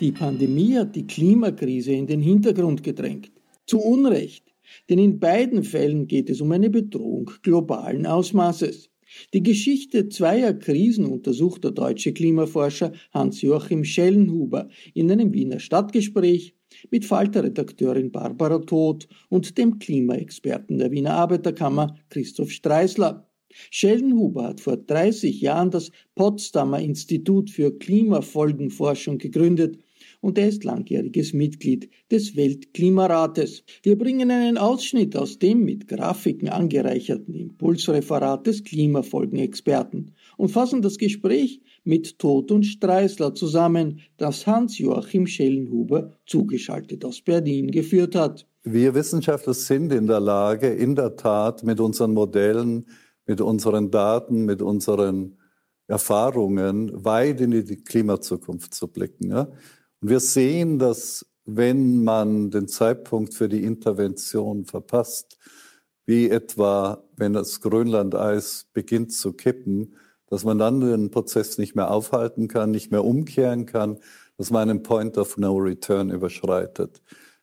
Die Pandemie hat die Klimakrise in den Hintergrund gedrängt. Zu Unrecht. Denn in beiden Fällen geht es um eine Bedrohung globalen Ausmaßes. Die Geschichte zweier Krisen untersucht der deutsche Klimaforscher Hans-Joachim Schellenhuber in einem Wiener Stadtgespräch mit Falter-Redakteurin Barbara Todt und dem Klimaexperten der Wiener Arbeiterkammer Christoph Streisler. Schellenhuber hat vor 30 Jahren das Potsdamer Institut für Klimafolgenforschung gegründet und er ist langjähriges Mitglied des Weltklimarates. Wir bringen einen Ausschnitt aus dem mit Grafiken angereicherten Impulsreferat des Klimafolgenexperten und fassen das Gespräch mit Tod und Streisler zusammen, das Hans-Joachim Schellenhuber zugeschaltet aus Berlin geführt hat. Wir Wissenschaftler sind in der Lage, in der Tat mit unseren Modellen, mit unseren Daten, mit unseren Erfahrungen weit in die Klimazukunft zu blicken. Und wir sehen, dass wenn man den Zeitpunkt für die Intervention verpasst, wie etwa wenn das Grönlandeis beginnt zu kippen, dass man dann den Prozess nicht mehr aufhalten kann, nicht mehr umkehren kann, dass man einen Point of No Return überschreitet.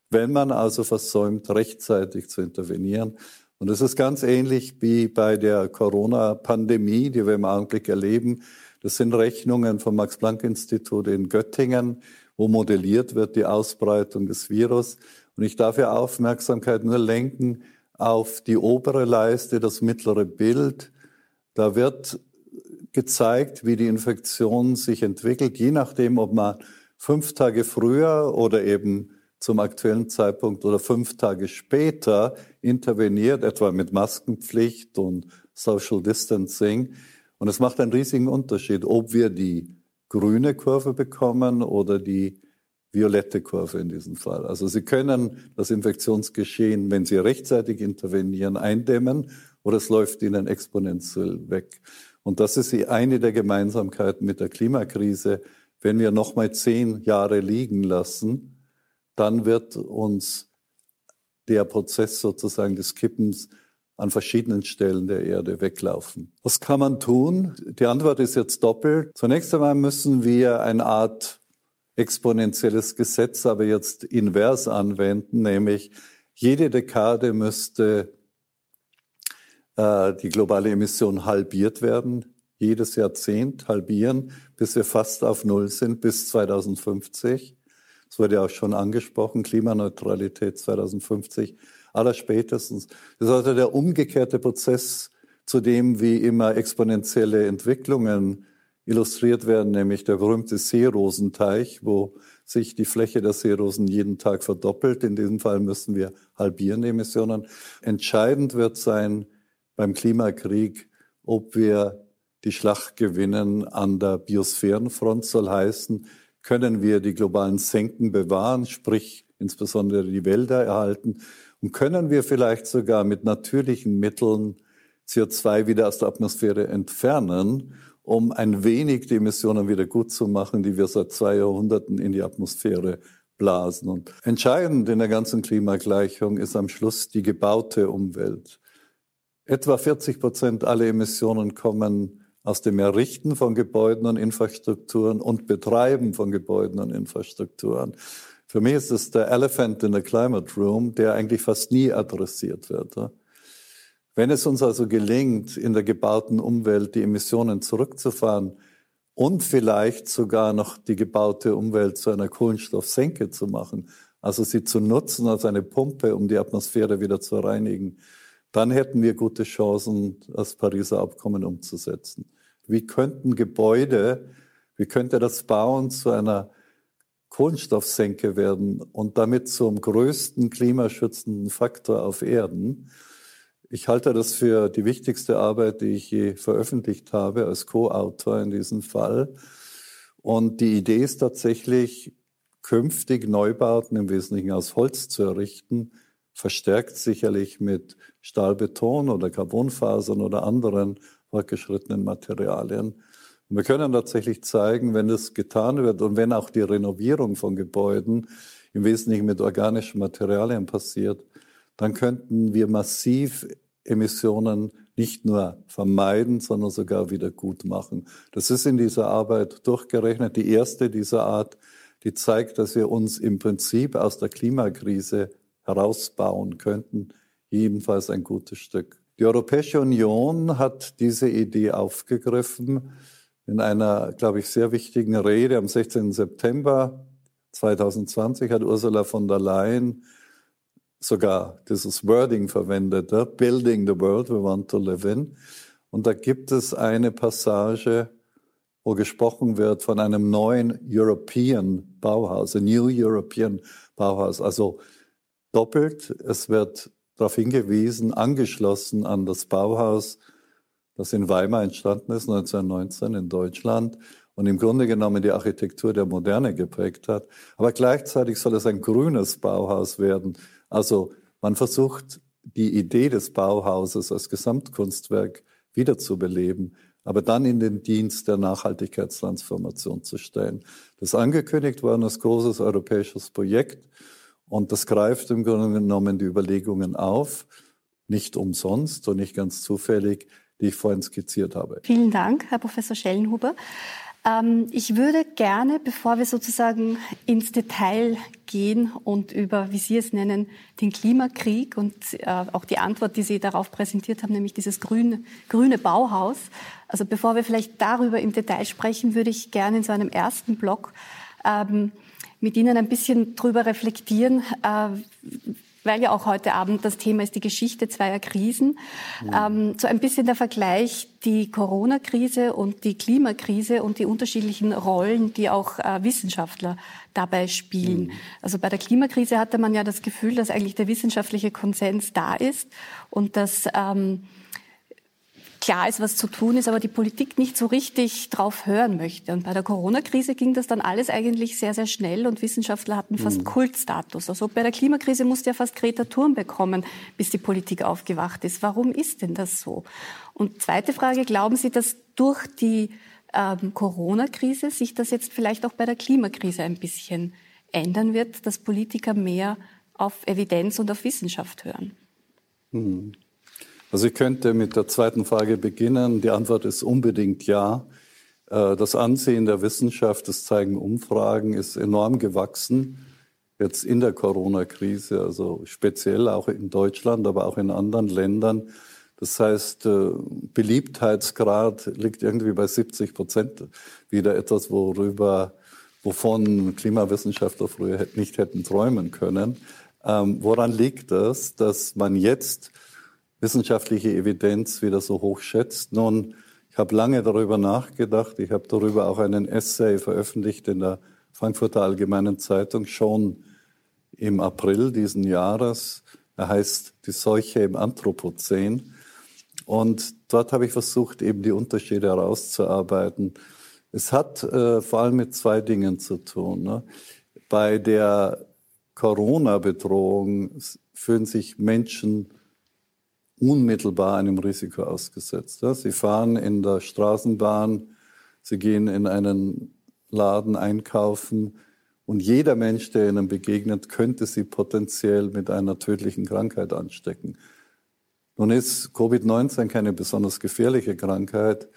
Wenn man also versäumt, rechtzeitig zu intervenieren. Und es ist ganz ähnlich wie bei der Corona-Pandemie, die wir im Augenblick erleben. Das sind Rechnungen vom Max-Planck-Institut in Göttingen, wo modelliert wird die Ausbreitung des Virus. Und ich darf ja Aufmerksamkeit nur lenken auf die obere Leiste, das mittlere Bild. Da wird gezeigt, wie die Infektion sich entwickelt, je nachdem, ob man fünf Tage früher oder eben zum aktuellen Zeitpunkt oder fünf Tage später interveniert, etwa mit Maskenpflicht und Social Distancing. Und es macht einen riesigen Unterschied, ob wir die grüne Kurve bekommen oder die violette Kurve in diesem Fall. Also Sie können das Infektionsgeschehen, wenn Sie rechtzeitig intervenieren, eindämmen oder es läuft Ihnen exponentiell weg. Und das ist eine der Gemeinsamkeiten mit der Klimakrise. Wenn wir noch mal zehn Jahre liegen lassen, dann wird uns der Prozess sozusagen des Kippens an verschiedenen Stellen der Erde weglaufen. Was kann man tun? Die Antwort ist jetzt doppelt. Zunächst einmal müssen wir eine Art exponentielles Gesetz, aber jetzt invers anwenden, nämlich jede Dekade müsste äh, die globale Emission halbiert werden, jedes Jahrzehnt halbieren, bis wir fast auf Null sind, bis 2050. Das wurde ja auch schon angesprochen, Klimaneutralität 2050 allerspätestens. Das ist also der umgekehrte Prozess zu dem, wie immer exponentielle Entwicklungen illustriert werden, nämlich der berühmte Seerosenteich, wo sich die Fläche der Seerosen jeden Tag verdoppelt. In diesem Fall müssen wir halbieren die Emissionen. Entscheidend wird sein beim Klimakrieg, ob wir die Schlacht gewinnen an der Biosphärenfront, soll heißen, können wir die globalen Senken bewahren, sprich insbesondere die Wälder erhalten und können wir vielleicht sogar mit natürlichen Mitteln CO2 wieder aus der Atmosphäre entfernen, um ein wenig die Emissionen wieder gut zu machen, die wir seit zwei Jahrhunderten in die Atmosphäre blasen. Und entscheidend in der ganzen Klimagleichung ist am Schluss die gebaute Umwelt. Etwa 40 Prozent aller Emissionen kommen aus dem Errichten von Gebäuden und Infrastrukturen und Betreiben von Gebäuden und Infrastrukturen. Für mich ist es der Elephant in the Climate Room, der eigentlich fast nie adressiert wird. Wenn es uns also gelingt, in der gebauten Umwelt die Emissionen zurückzufahren und vielleicht sogar noch die gebaute Umwelt zu einer Kohlenstoffsenke zu machen, also sie zu nutzen als eine Pumpe, um die Atmosphäre wieder zu reinigen, dann hätten wir gute Chancen, das Pariser Abkommen umzusetzen. Wie könnten Gebäude, wie könnte das Bauen zu einer Kohlenstoffsenke werden und damit zum größten klimaschützenden Faktor auf Erden? Ich halte das für die wichtigste Arbeit, die ich je veröffentlicht habe, als Co-Autor in diesem Fall. Und die Idee ist tatsächlich, künftig Neubauten im Wesentlichen aus Holz zu errichten, verstärkt sicherlich mit Stahlbeton oder Carbonfasern oder anderen fortgeschrittenen Materialien. Und wir können tatsächlich zeigen, wenn das getan wird und wenn auch die Renovierung von Gebäuden im Wesentlichen mit organischen Materialien passiert, dann könnten wir massiv Emissionen nicht nur vermeiden, sondern sogar wieder gut machen. Das ist in dieser Arbeit durchgerechnet. Die erste dieser Art, die zeigt, dass wir uns im Prinzip aus der Klimakrise herausbauen könnten. Jedenfalls ein gutes Stück. Die Europäische Union hat diese Idee aufgegriffen in einer, glaube ich, sehr wichtigen Rede am 16. September 2020 hat Ursula von der Leyen sogar dieses Wording verwendet, Building the World we want to live in. Und da gibt es eine Passage, wo gesprochen wird von einem neuen European Bauhaus, a New European Bauhaus. Also doppelt, es wird darauf hingewiesen, angeschlossen an das Bauhaus, das in Weimar entstanden ist, 1919 in Deutschland und im Grunde genommen die Architektur der Moderne geprägt hat. Aber gleichzeitig soll es ein grünes Bauhaus werden, also man versucht, die Idee des Bauhauses als Gesamtkunstwerk wiederzubeleben, aber dann in den Dienst der Nachhaltigkeitstransformation zu stellen. Das ist angekündigt worden als großes europäisches Projekt und das greift im Grunde genommen die Überlegungen auf, nicht umsonst und nicht ganz zufällig, die ich vorhin skizziert habe. Vielen Dank, Herr Professor Schellenhuber. Ähm, ich würde gerne, bevor wir sozusagen ins Detail gehen und über, wie Sie es nennen, den Klimakrieg und äh, auch die Antwort, die Sie darauf präsentiert haben, nämlich dieses grüne, grüne Bauhaus. Also bevor wir vielleicht darüber im Detail sprechen, würde ich gerne in so einem ersten Block ähm, mit Ihnen ein bisschen drüber reflektieren, äh, weil ja auch heute Abend das Thema ist die Geschichte zweier Krisen. Mhm. Ähm, so ein bisschen der Vergleich, die Corona-Krise und die Klimakrise und die unterschiedlichen Rollen, die auch äh, Wissenschaftler dabei spielen. Mhm. Also bei der Klimakrise hatte man ja das Gefühl, dass eigentlich der wissenschaftliche Konsens da ist und dass ähm, klar ist, was zu tun ist, aber die Politik nicht so richtig drauf hören möchte. Und bei der Corona-Krise ging das dann alles eigentlich sehr, sehr schnell und Wissenschaftler hatten fast mhm. Kultstatus. Also bei der Klimakrise musste ja fast Greta Thurm bekommen, bis die Politik aufgewacht ist. Warum ist denn das so? Und zweite Frage, glauben Sie, dass durch die ähm, Corona-Krise sich das jetzt vielleicht auch bei der Klimakrise ein bisschen ändern wird, dass Politiker mehr auf Evidenz und auf Wissenschaft hören? Mhm. Also ich könnte mit der zweiten Frage beginnen. Die Antwort ist unbedingt ja. Äh, das Ansehen der Wissenschaft, das zeigen Umfragen, ist enorm gewachsen. Jetzt in der Corona-Krise, also speziell auch in Deutschland, aber auch in anderen Ländern. Das heißt, äh, Beliebtheitsgrad liegt irgendwie bei 70 Prozent. Wieder etwas, worüber, wovon Klimawissenschaftler früher nicht hätten träumen können. Ähm, woran liegt das, dass man jetzt wissenschaftliche Evidenz wieder so hoch schätzt. Nun, ich habe lange darüber nachgedacht. Ich habe darüber auch einen Essay veröffentlicht in der Frankfurter Allgemeinen Zeitung schon im April diesen Jahres. Er heißt Die Seuche im Anthropozän. Und dort habe ich versucht, eben die Unterschiede herauszuarbeiten. Es hat äh, vor allem mit zwei Dingen zu tun. Ne? Bei der Corona-Bedrohung fühlen sich Menschen unmittelbar einem Risiko ausgesetzt. Ja? Sie fahren in der Straßenbahn, sie gehen in einen Laden einkaufen und jeder Mensch, der ihnen begegnet, könnte sie potenziell mit einer tödlichen Krankheit anstecken. Nun ist Covid-19 keine besonders gefährliche Krankheit.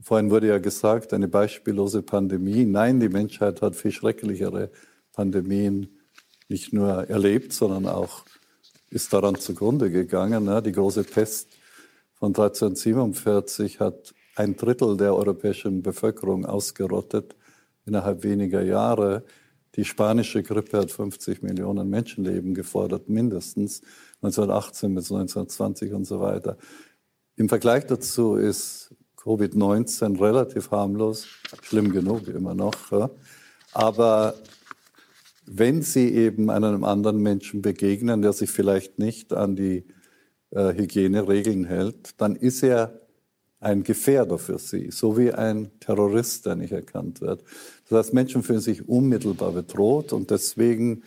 Vorhin wurde ja gesagt, eine beispiellose Pandemie. Nein, die Menschheit hat viel schrecklichere Pandemien nicht nur erlebt, sondern auch ist daran zugrunde gegangen. Die große Pest von 1347 hat ein Drittel der europäischen Bevölkerung ausgerottet innerhalb weniger Jahre. Die spanische Grippe hat 50 Millionen Menschenleben gefordert, mindestens 1918 bis 1920 und so weiter. Im Vergleich dazu ist Covid-19 relativ harmlos, schlimm genug immer noch. Aber wenn Sie eben einem anderen Menschen begegnen, der sich vielleicht nicht an die äh, Hygieneregeln hält, dann ist er ein Gefährder für Sie, so wie ein Terrorist, der nicht erkannt wird. Das heißt, Menschen fühlen sich unmittelbar bedroht und deswegen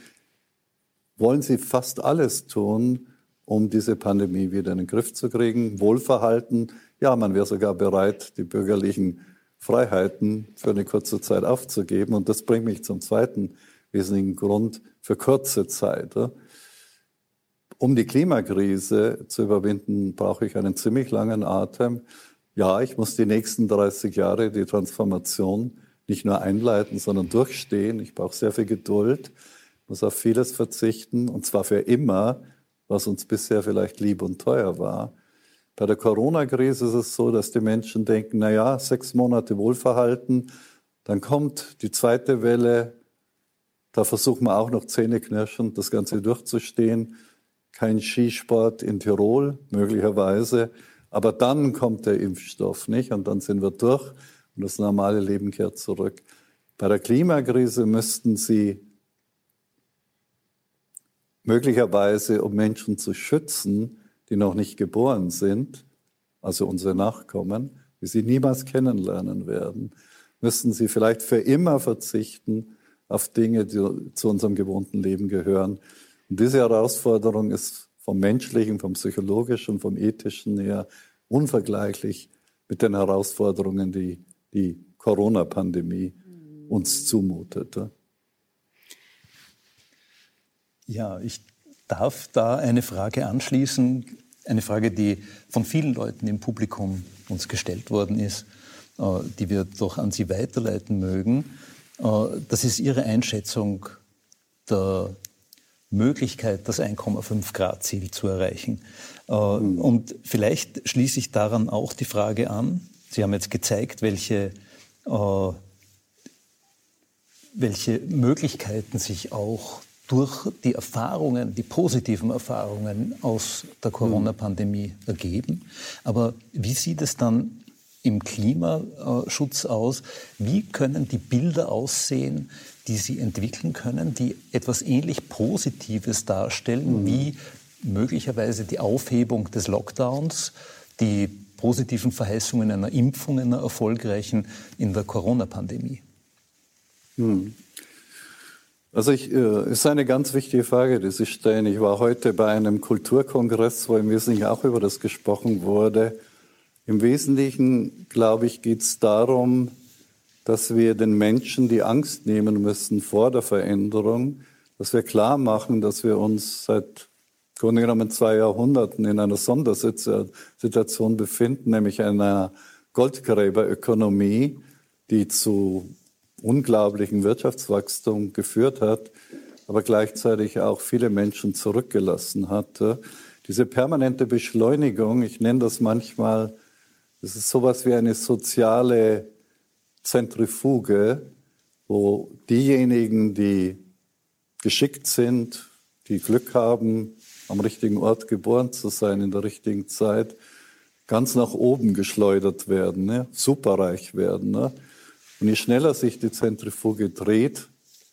wollen sie fast alles tun, um diese Pandemie wieder in den Griff zu kriegen. Wohlverhalten, ja, man wäre sogar bereit, die bürgerlichen Freiheiten für eine kurze Zeit aufzugeben. Und das bringt mich zum zweiten wesentlichen Grund für kurze Zeit. Um die Klimakrise zu überwinden, brauche ich einen ziemlich langen Atem. Ja, ich muss die nächsten 30 Jahre die Transformation nicht nur einleiten, sondern durchstehen. Ich brauche sehr viel Geduld, muss auf vieles verzichten und zwar für immer, was uns bisher vielleicht lieb und teuer war. Bei der Corona-Krise ist es so, dass die Menschen denken, na ja, sechs Monate Wohlverhalten, dann kommt die zweite Welle, da versuchen wir auch noch zähneknirschend das Ganze durchzustehen. Kein Skisport in Tirol, möglicherweise. Aber dann kommt der Impfstoff nicht und dann sind wir durch und das normale Leben kehrt zurück. Bei der Klimakrise müssten Sie möglicherweise, um Menschen zu schützen, die noch nicht geboren sind, also unsere Nachkommen, die Sie niemals kennenlernen werden, müssten Sie vielleicht für immer verzichten auf Dinge, die zu unserem gewohnten Leben gehören. Und diese Herausforderung ist vom menschlichen, vom psychologischen, vom ethischen her unvergleichlich mit den Herausforderungen, die die Corona-Pandemie uns zumutete. Ja, ich darf da eine Frage anschließen, eine Frage, die von vielen Leuten im Publikum uns gestellt worden ist, äh, die wir doch an Sie weiterleiten mögen. Äh, das ist Ihre Einschätzung der Möglichkeit, das 1,5 Grad Ziel zu erreichen. Mhm. Und vielleicht schließe ich daran auch die Frage an. Sie haben jetzt gezeigt, welche, äh, welche Möglichkeiten sich auch durch die Erfahrungen, die positiven Erfahrungen aus der hm. Corona-Pandemie ergeben. Aber wie sieht es dann im Klimaschutz aus? Wie können die Bilder aussehen, die Sie entwickeln können, die etwas ähnlich Positives darstellen, mhm. wie möglicherweise die Aufhebung des Lockdowns, die positiven Verheißungen einer Impfung, einer erfolgreichen in der Corona-Pandemie? Mhm. Also ich, äh, ist eine ganz wichtige Frage, die Sie stellen. Ich war heute bei einem Kulturkongress, wo im Wesentlichen auch über das gesprochen wurde. Im Wesentlichen, glaube ich, geht es darum, dass wir den Menschen die Angst nehmen müssen vor der Veränderung, dass wir klar machen, dass wir uns seit Grunde genommen zwei Jahrhunderten in einer Sondersituation befinden, nämlich einer Goldgräberökonomie, die zu unglaublichen Wirtschaftswachstum geführt hat, aber gleichzeitig auch viele Menschen zurückgelassen hat. Diese permanente Beschleunigung, ich nenne das manchmal, das ist sowas wie eine soziale Zentrifuge, wo diejenigen, die geschickt sind, die Glück haben, am richtigen Ort geboren zu sein, in der richtigen Zeit, ganz nach oben geschleudert werden, ne? superreich werden. Ne? Und je schneller sich die Zentrifuge dreht,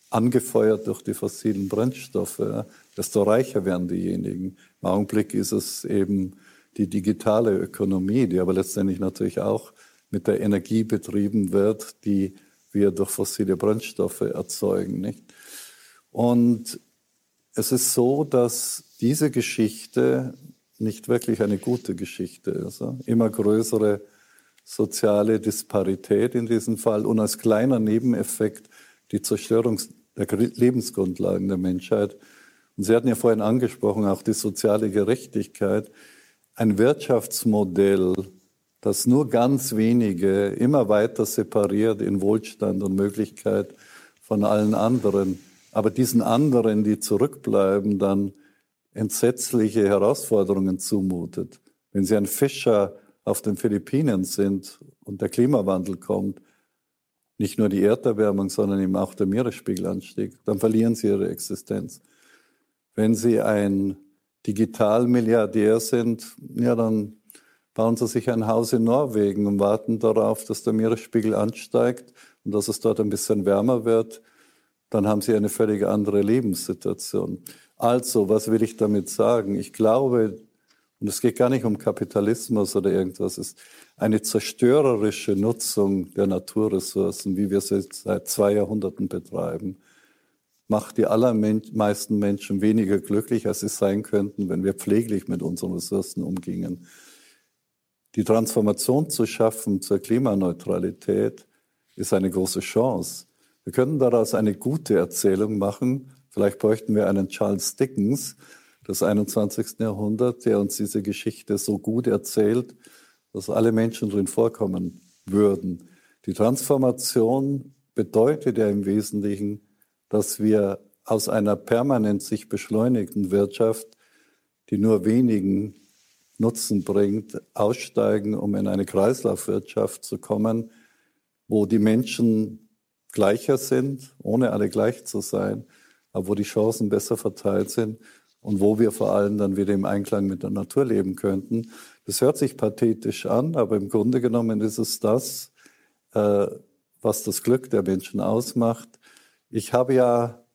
angefeuert durch die fossilen Brennstoffe, desto reicher werden diejenigen. Im Augenblick ist es eben die digitale Ökonomie, die aber letztendlich natürlich auch mit der Energie betrieben wird, die wir durch fossile Brennstoffe erzeugen. Nicht? Und es ist so, dass diese Geschichte nicht wirklich eine gute Geschichte ist. Immer größere soziale Disparität in diesem Fall und als kleiner Nebeneffekt die Zerstörung der Lebensgrundlagen der Menschheit. Und Sie hatten ja vorhin angesprochen, auch die soziale Gerechtigkeit. Ein Wirtschaftsmodell, das nur ganz wenige immer weiter separiert in Wohlstand und Möglichkeit von allen anderen, aber diesen anderen, die zurückbleiben, dann entsetzliche Herausforderungen zumutet. Wenn Sie ein Fischer auf den Philippinen sind und der Klimawandel kommt, nicht nur die Erderwärmung, sondern eben auch der Meeresspiegelanstieg, dann verlieren Sie Ihre Existenz. Wenn Sie ein Digitalmilliardär sind, ja, dann bauen Sie sich ein Haus in Norwegen und warten darauf, dass der Meeresspiegel ansteigt und dass es dort ein bisschen wärmer wird. Dann haben Sie eine völlig andere Lebenssituation. Also, was will ich damit sagen? Ich glaube, und es geht gar nicht um Kapitalismus oder irgendwas, es ist eine zerstörerische Nutzung der Naturressourcen, wie wir sie seit zwei Jahrhunderten betreiben, macht die allermeisten Menschen weniger glücklich, als sie sein könnten, wenn wir pfleglich mit unseren Ressourcen umgingen. Die Transformation zu schaffen zur Klimaneutralität ist eine große Chance. Wir können daraus eine gute Erzählung machen. Vielleicht bräuchten wir einen Charles Dickens des 21. Jahrhunderts, der uns diese Geschichte so gut erzählt, dass alle Menschen drin vorkommen würden. Die Transformation bedeutet ja im Wesentlichen, dass wir aus einer permanent sich beschleunigten Wirtschaft, die nur wenigen Nutzen bringt, aussteigen, um in eine Kreislaufwirtschaft zu kommen, wo die Menschen gleicher sind, ohne alle gleich zu sein, aber wo die Chancen besser verteilt sind und wo wir vor allem dann wieder im Einklang mit der Natur leben könnten. Das hört sich pathetisch an, aber im Grunde genommen ist es das, äh, was das Glück der Menschen ausmacht. Ich habe ja,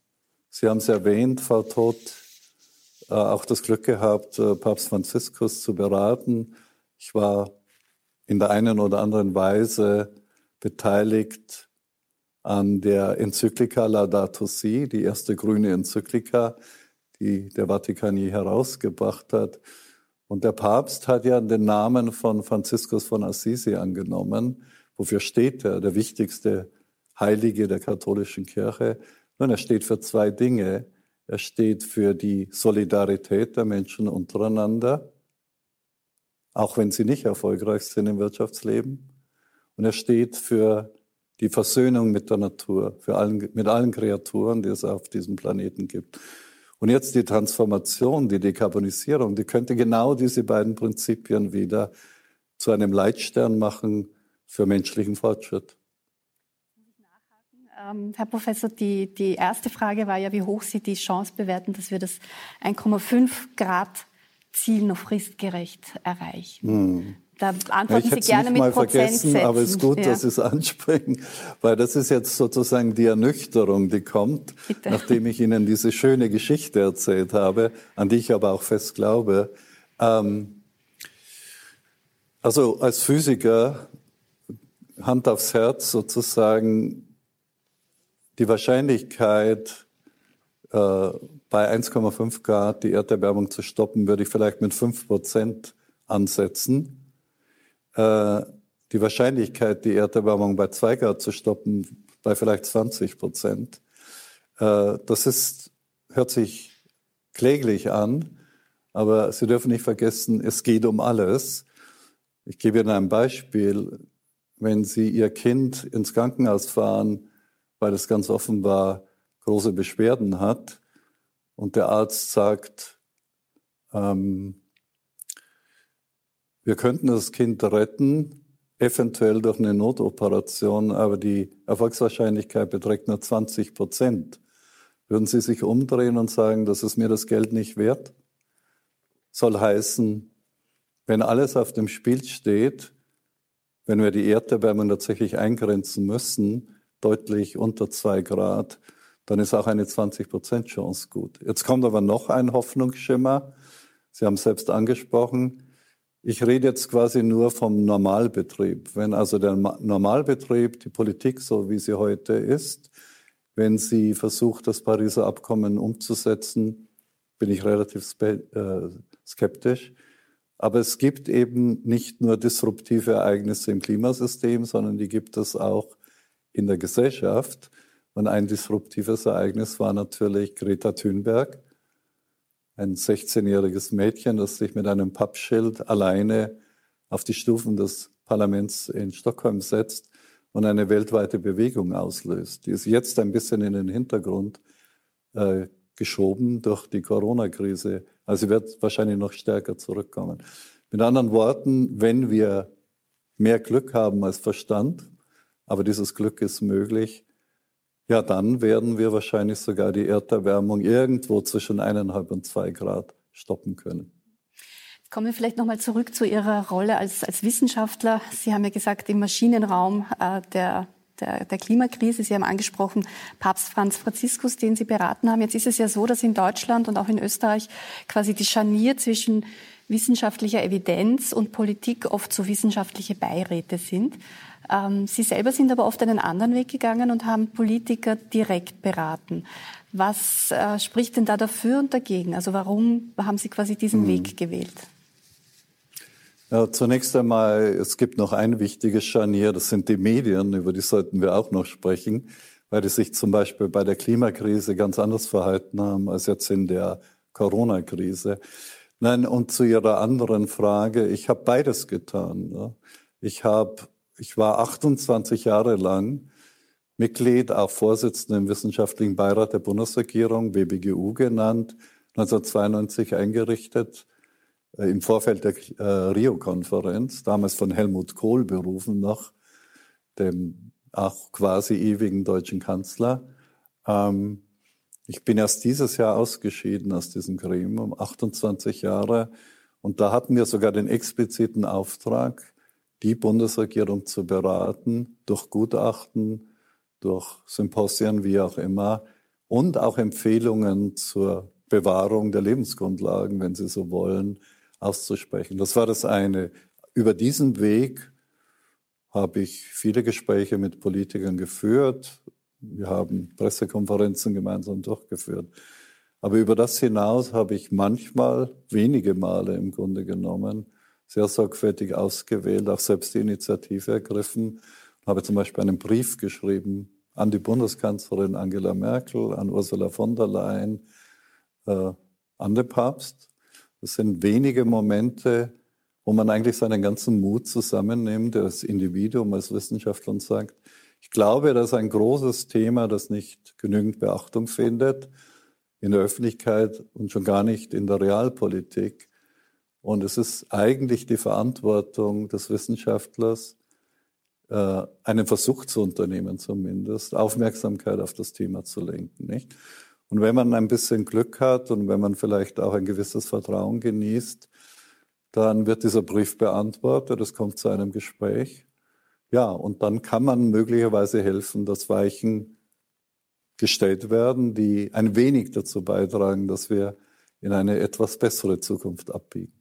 Sie haben es erwähnt, Frau Todt, äh, auch das Glück gehabt, äh, Papst Franziskus zu beraten. Ich war in der einen oder anderen Weise beteiligt an der Enzyklika Laudato Si, die erste grüne Enzyklika, die der Vatikan je herausgebracht hat. Und der Papst hat ja den Namen von Franziskus von Assisi angenommen. Wofür steht er? Der wichtigste Heilige der katholischen Kirche. Nun, er steht für zwei Dinge. Er steht für die Solidarität der Menschen untereinander, auch wenn sie nicht erfolgreich sind im Wirtschaftsleben. Und er steht für die Versöhnung mit der Natur, für allen, mit allen Kreaturen, die es auf diesem Planeten gibt. Und jetzt die Transformation, die Dekarbonisierung, die könnte genau diese beiden Prinzipien wieder zu einem Leitstern machen für menschlichen Fortschritt. Ähm, Herr Professor, die, die erste Frage war ja, wie hoch Sie die Chance bewerten, dass wir das 1,5 Grad Ziel noch fristgerecht erreichen. Hm. Da antworten ja, Sie gerne mit mal vergessen, aber es ist gut, ja. dass Sie es ansprechen, weil das ist jetzt sozusagen die Ernüchterung, die kommt, Bitte. nachdem ich Ihnen diese schöne Geschichte erzählt habe, an die ich aber auch fest glaube. Ähm, also als Physiker, Hand aufs Herz sozusagen, die Wahrscheinlichkeit, äh, bei 1,5 Grad die Erderwärmung zu stoppen, würde ich vielleicht mit 5 Prozent ansetzen. Äh, die Wahrscheinlichkeit, die Erderwärmung bei 2 Grad zu stoppen, bei vielleicht 20 Prozent. Äh, das ist, hört sich kläglich an, aber Sie dürfen nicht vergessen, es geht um alles. Ich gebe Ihnen ein Beispiel. Wenn Sie Ihr Kind ins Krankenhaus fahren, weil es ganz offenbar große Beschwerden hat. Und der Arzt sagt, ähm, wir könnten das Kind retten, eventuell durch eine Notoperation, aber die Erfolgswahrscheinlichkeit beträgt nur 20 Prozent. Würden Sie sich umdrehen und sagen, das ist mir das Geld nicht wert? Soll heißen, wenn alles auf dem Spiel steht, wenn wir die Erderwärmung tatsächlich eingrenzen müssen, deutlich unter zwei Grad, dann ist auch eine 20 Prozent Chance gut. Jetzt kommt aber noch ein Hoffnungsschimmer. Sie haben es selbst angesprochen. Ich rede jetzt quasi nur vom Normalbetrieb. Wenn also der Normalbetrieb, die Politik, so wie sie heute ist, wenn sie versucht, das Pariser Abkommen umzusetzen, bin ich relativ äh, skeptisch. Aber es gibt eben nicht nur disruptive Ereignisse im Klimasystem, sondern die gibt es auch in der Gesellschaft. Und ein disruptives Ereignis war natürlich Greta Thunberg, ein 16-jähriges Mädchen, das sich mit einem Pappschild alleine auf die Stufen des Parlaments in Stockholm setzt und eine weltweite Bewegung auslöst. Die ist jetzt ein bisschen in den Hintergrund äh, geschoben durch die Corona-Krise. Also sie wird wahrscheinlich noch stärker zurückkommen. Mit anderen Worten, wenn wir mehr Glück haben als Verstand, aber dieses Glück ist möglich, ja, dann werden wir wahrscheinlich sogar die Erderwärmung irgendwo zwischen eineinhalb und zwei Grad stoppen können. Kommen wir vielleicht nochmal zurück zu Ihrer Rolle als, als Wissenschaftler. Sie haben ja gesagt, im Maschinenraum äh, der, der, der Klimakrise, Sie haben angesprochen, Papst Franz Franziskus, den Sie beraten haben. Jetzt ist es ja so, dass in Deutschland und auch in Österreich quasi die Scharnier zwischen wissenschaftlicher Evidenz und Politik oft so wissenschaftliche Beiräte sind. Ähm, Sie selber sind aber oft einen anderen Weg gegangen und haben Politiker direkt beraten. Was äh, spricht denn da dafür und dagegen? Also warum haben Sie quasi diesen hm. Weg gewählt? Ja, zunächst einmal, es gibt noch ein wichtiges Scharnier, das sind die Medien, über die sollten wir auch noch sprechen, weil die sich zum Beispiel bei der Klimakrise ganz anders verhalten haben als jetzt in der Corona-Krise. Nein, und zu Ihrer anderen Frage, ich habe beides getan. Ich habe ich war 28 Jahre lang Mitglied, auch Vorsitzender im Wissenschaftlichen Beirat der Bundesregierung, WBGU genannt, 1992 eingerichtet, äh, im Vorfeld der äh, Rio-Konferenz, damals von Helmut Kohl berufen noch, dem auch quasi ewigen deutschen Kanzler. Ähm, ich bin erst dieses Jahr ausgeschieden aus diesem Gremium, 28 Jahre. Und da hatten wir sogar den expliziten Auftrag, die Bundesregierung zu beraten, durch Gutachten, durch Symposien, wie auch immer, und auch Empfehlungen zur Bewahrung der Lebensgrundlagen, wenn Sie so wollen, auszusprechen. Das war das eine. Über diesen Weg habe ich viele Gespräche mit Politikern geführt. Wir haben Pressekonferenzen gemeinsam durchgeführt. Aber über das hinaus habe ich manchmal, wenige Male im Grunde genommen, sehr sorgfältig ausgewählt, auch selbst die Initiative ergriffen. Habe zum Beispiel einen Brief geschrieben an die Bundeskanzlerin Angela Merkel, an Ursula von der Leyen, äh, an den Papst. Das sind wenige Momente, wo man eigentlich seinen ganzen Mut zusammennimmt, als Individuum, als Wissenschaftler und sagt, ich glaube, das ist ein großes Thema, das nicht genügend Beachtung findet in der Öffentlichkeit und schon gar nicht in der Realpolitik. Und es ist eigentlich die Verantwortung des Wissenschaftlers, äh, einen Versuch zu unternehmen zumindest, Aufmerksamkeit auf das Thema zu lenken. Nicht? Und wenn man ein bisschen Glück hat und wenn man vielleicht auch ein gewisses Vertrauen genießt, dann wird dieser Brief beantwortet, es kommt zu einem Gespräch. Ja, und dann kann man möglicherweise helfen, dass Weichen gestellt werden, die ein wenig dazu beitragen, dass wir in eine etwas bessere Zukunft abbiegen.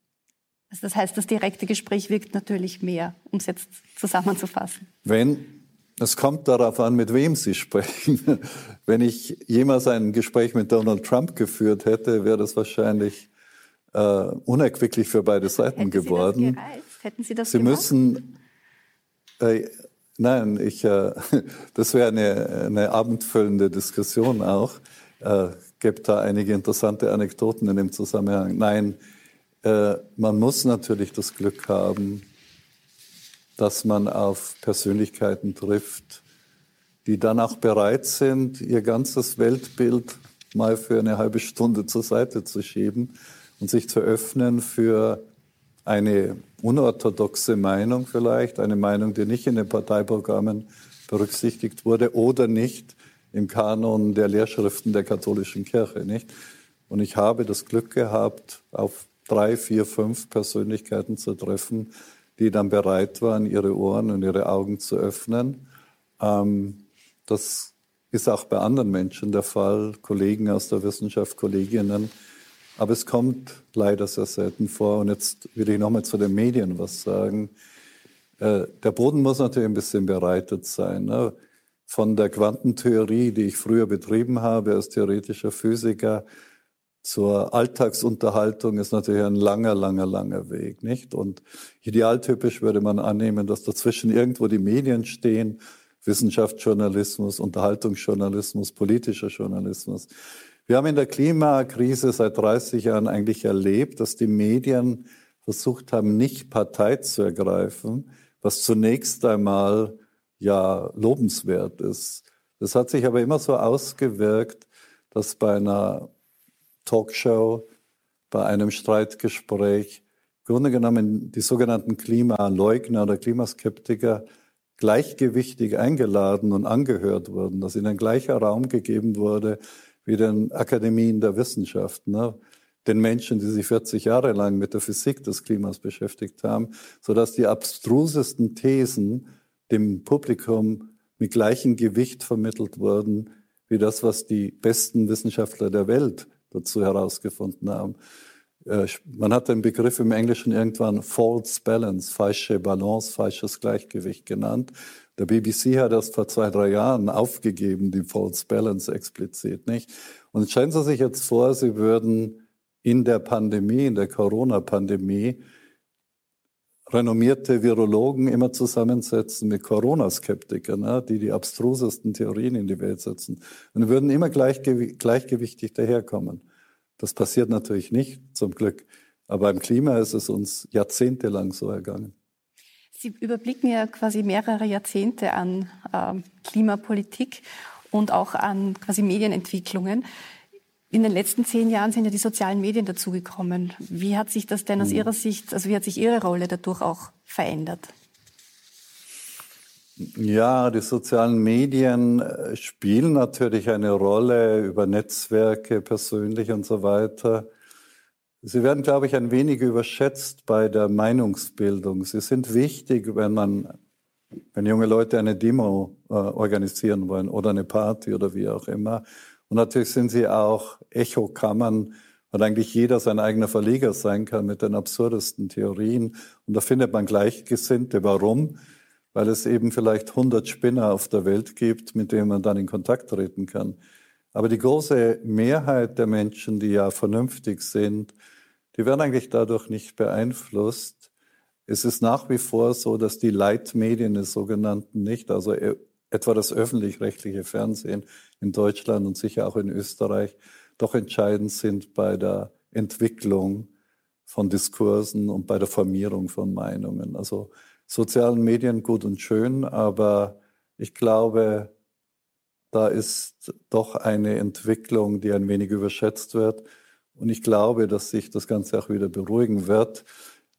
Also das heißt, das direkte Gespräch wirkt natürlich mehr, um es jetzt zusammenzufassen. Wenn, es kommt darauf an, mit wem Sie sprechen. Wenn ich jemals ein Gespräch mit Donald Trump geführt hätte, wäre das wahrscheinlich äh, unerquicklich für beide Seiten Hätten geworden. Sie das gereizt? Hätten Sie das Sie gemacht? müssen, äh, nein, ich, äh, das wäre eine, eine abendfüllende Diskussion auch. Äh, gibt da einige interessante Anekdoten in dem Zusammenhang. Nein, äh, man muss natürlich das Glück haben, dass man auf Persönlichkeiten trifft, die dann auch bereit sind, ihr ganzes Weltbild mal für eine halbe Stunde zur Seite zu schieben und sich zu öffnen für eine unorthodoxe Meinung vielleicht, eine Meinung, die nicht in den Parteiprogrammen berücksichtigt wurde oder nicht im Kanon der Lehrschriften der katholischen Kirche, nicht? Und ich habe das Glück gehabt, auf drei, vier, fünf Persönlichkeiten zu treffen, die dann bereit waren, ihre Ohren und ihre Augen zu öffnen. Ähm, das ist auch bei anderen Menschen der Fall, Kollegen aus der Wissenschaft, Kolleginnen. Aber es kommt leider sehr selten vor. Und jetzt will ich nochmal zu den Medien was sagen. Äh, der Boden muss natürlich ein bisschen bereitet sein. Ne? Von der Quantentheorie, die ich früher betrieben habe als theoretischer Physiker, zur Alltagsunterhaltung ist natürlich ein langer, langer, langer Weg, nicht? Und idealtypisch würde man annehmen, dass dazwischen irgendwo die Medien stehen, Wissenschaftsjournalismus, Unterhaltungsjournalismus, politischer Journalismus. Wir haben in der Klimakrise seit 30 Jahren eigentlich erlebt, dass die Medien versucht haben, nicht Partei zu ergreifen, was zunächst einmal ja lobenswert ist. Das hat sich aber immer so ausgewirkt, dass bei einer Talkshow, bei einem Streitgespräch im Grunde genommen die sogenannten Klimaleugner oder Klimaskeptiker gleichgewichtig eingeladen und angehört wurden, dass ihnen gleicher Raum gegeben wurde wie den Akademien der Wissenschaften, ne? den Menschen, die sich 40 Jahre lang mit der Physik des Klimas beschäftigt haben, sodass die abstrusesten Thesen dem Publikum mit gleichem Gewicht vermittelt wurden wie das, was die besten Wissenschaftler der Welt dazu herausgefunden haben. Äh, man hat den Begriff im Englischen irgendwann false balance, falsche Balance, falsches Gleichgewicht genannt. Der BBC hat das vor zwei, drei Jahren aufgegeben, die false balance explizit, nicht? Und es scheint sich jetzt vor, sie würden in der Pandemie, in der Corona-Pandemie, renommierte Virologen immer zusammensetzen mit Corona-Skeptikern, ne, die die abstrusesten Theorien in die Welt setzen. Und würden immer gleichgew gleichgewichtig daherkommen. Das passiert natürlich nicht, zum Glück. Aber beim Klima ist es uns jahrzehntelang so ergangen. Sie überblicken ja quasi mehrere Jahrzehnte an äh, Klimapolitik und auch an quasi Medienentwicklungen. In den letzten zehn Jahren sind ja die sozialen Medien dazugekommen. Wie hat sich das denn aus hm. Ihrer Sicht, also wie hat sich Ihre Rolle dadurch auch verändert? Ja, die sozialen Medien äh, spielen natürlich eine Rolle über Netzwerke persönlich und so weiter. Sie werden, glaube ich, ein wenig überschätzt bei der Meinungsbildung. Sie sind wichtig, wenn man, wenn junge Leute eine Demo äh, organisieren wollen oder eine Party oder wie auch immer. Und natürlich sind sie auch Echokammern, weil eigentlich jeder sein eigener Verleger sein kann mit den absurdesten Theorien. Und da findet man Gleichgesinnte. Warum? Weil es eben vielleicht 100 Spinner auf der Welt gibt, mit denen man dann in Kontakt treten kann. Aber die große Mehrheit der Menschen, die ja vernünftig sind, die werden eigentlich dadurch nicht beeinflusst. Es ist nach wie vor so, dass die Leitmedien des sogenannten nicht, also etwa das öffentlich-rechtliche Fernsehen in Deutschland und sicher auch in Österreich, doch entscheidend sind bei der Entwicklung von Diskursen und bei der Formierung von Meinungen. Also sozialen Medien gut und schön, aber ich glaube, da ist doch eine Entwicklung, die ein wenig überschätzt wird. Und ich glaube, dass sich das Ganze auch wieder beruhigen wird.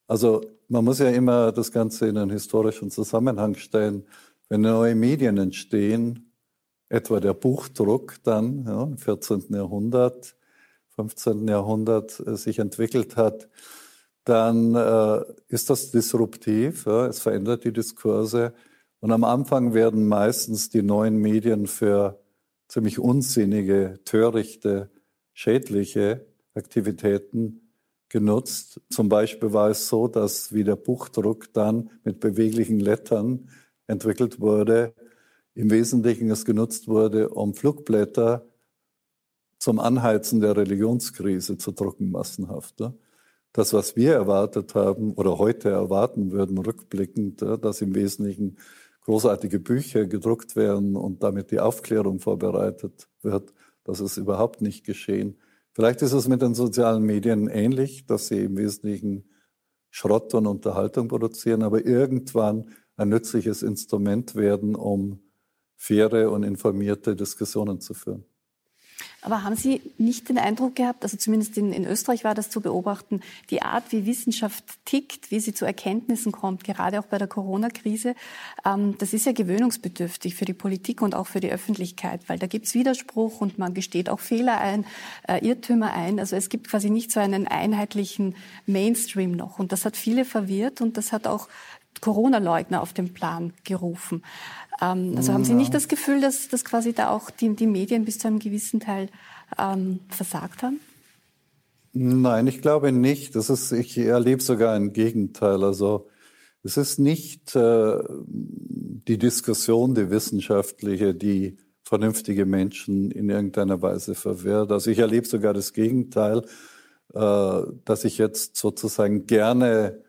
Also man muss ja immer das Ganze in einen historischen Zusammenhang stellen. Wenn neue Medien entstehen, etwa der Buchdruck dann ja, im 14. Jahrhundert, 15. Jahrhundert äh, sich entwickelt hat, dann äh, ist das disruptiv, ja, es verändert die Diskurse. Und am Anfang werden meistens die neuen Medien für ziemlich unsinnige, törichte, schädliche Aktivitäten genutzt. Zum Beispiel war es so, dass wie der Buchdruck dann mit beweglichen Lettern entwickelt wurde, im Wesentlichen es genutzt wurde, um Flugblätter zum Anheizen der Religionskrise zu drucken, massenhaft. Das, was wir erwartet haben oder heute erwarten würden, rückblickend, dass im Wesentlichen großartige Bücher gedruckt werden und damit die Aufklärung vorbereitet wird, das ist überhaupt nicht geschehen. Vielleicht ist es mit den sozialen Medien ähnlich, dass sie im Wesentlichen Schrott und Unterhaltung produzieren, aber irgendwann ein nützliches Instrument werden, um faire und informierte Diskussionen zu führen. Aber haben Sie nicht den Eindruck gehabt, also zumindest in, in Österreich war das zu beobachten, die Art, wie Wissenschaft tickt, wie sie zu Erkenntnissen kommt, gerade auch bei der Corona-Krise, ähm, das ist ja gewöhnungsbedürftig für die Politik und auch für die Öffentlichkeit, weil da gibt es Widerspruch und man gesteht auch Fehler ein, äh, Irrtümer ein. Also es gibt quasi nicht so einen einheitlichen Mainstream noch. Und das hat viele verwirrt und das hat auch Corona-Leugner auf den Plan gerufen. Ähm, also haben Sie nicht das Gefühl, dass, dass quasi da auch die, die Medien bis zu einem gewissen Teil ähm, versagt haben? Nein, ich glaube nicht. Das ist, ich erlebe sogar ein Gegenteil. Also es ist nicht äh, die Diskussion, die wissenschaftliche, die vernünftige Menschen in irgendeiner Weise verwirrt. Also ich erlebe sogar das Gegenteil, äh, dass ich jetzt sozusagen gerne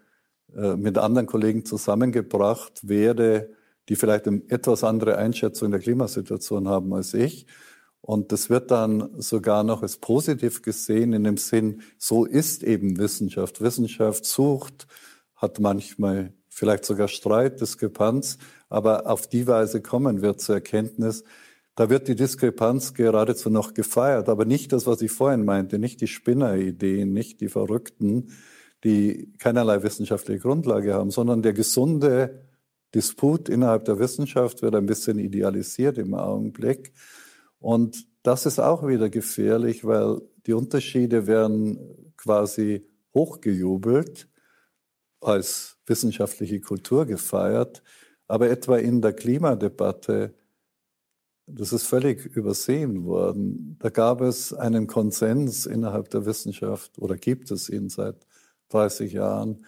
mit anderen Kollegen zusammengebracht werde, die vielleicht eine etwas andere Einschätzung der Klimasituation haben als ich. Und das wird dann sogar noch als positiv gesehen in dem Sinn, so ist eben Wissenschaft. Wissenschaft sucht, hat manchmal vielleicht sogar Streit, Diskrepanz, aber auf die Weise kommen wir zur Erkenntnis, da wird die Diskrepanz geradezu noch gefeiert, aber nicht das, was ich vorhin meinte, nicht die Spinnerideen, nicht die Verrückten, die keinerlei wissenschaftliche Grundlage haben, sondern der gesunde Disput innerhalb der Wissenschaft wird ein bisschen idealisiert im Augenblick. Und das ist auch wieder gefährlich, weil die Unterschiede werden quasi hochgejubelt, als wissenschaftliche Kultur gefeiert. Aber etwa in der Klimadebatte, das ist völlig übersehen worden. Da gab es einen Konsens innerhalb der Wissenschaft oder gibt es ihn seit 30 Jahren,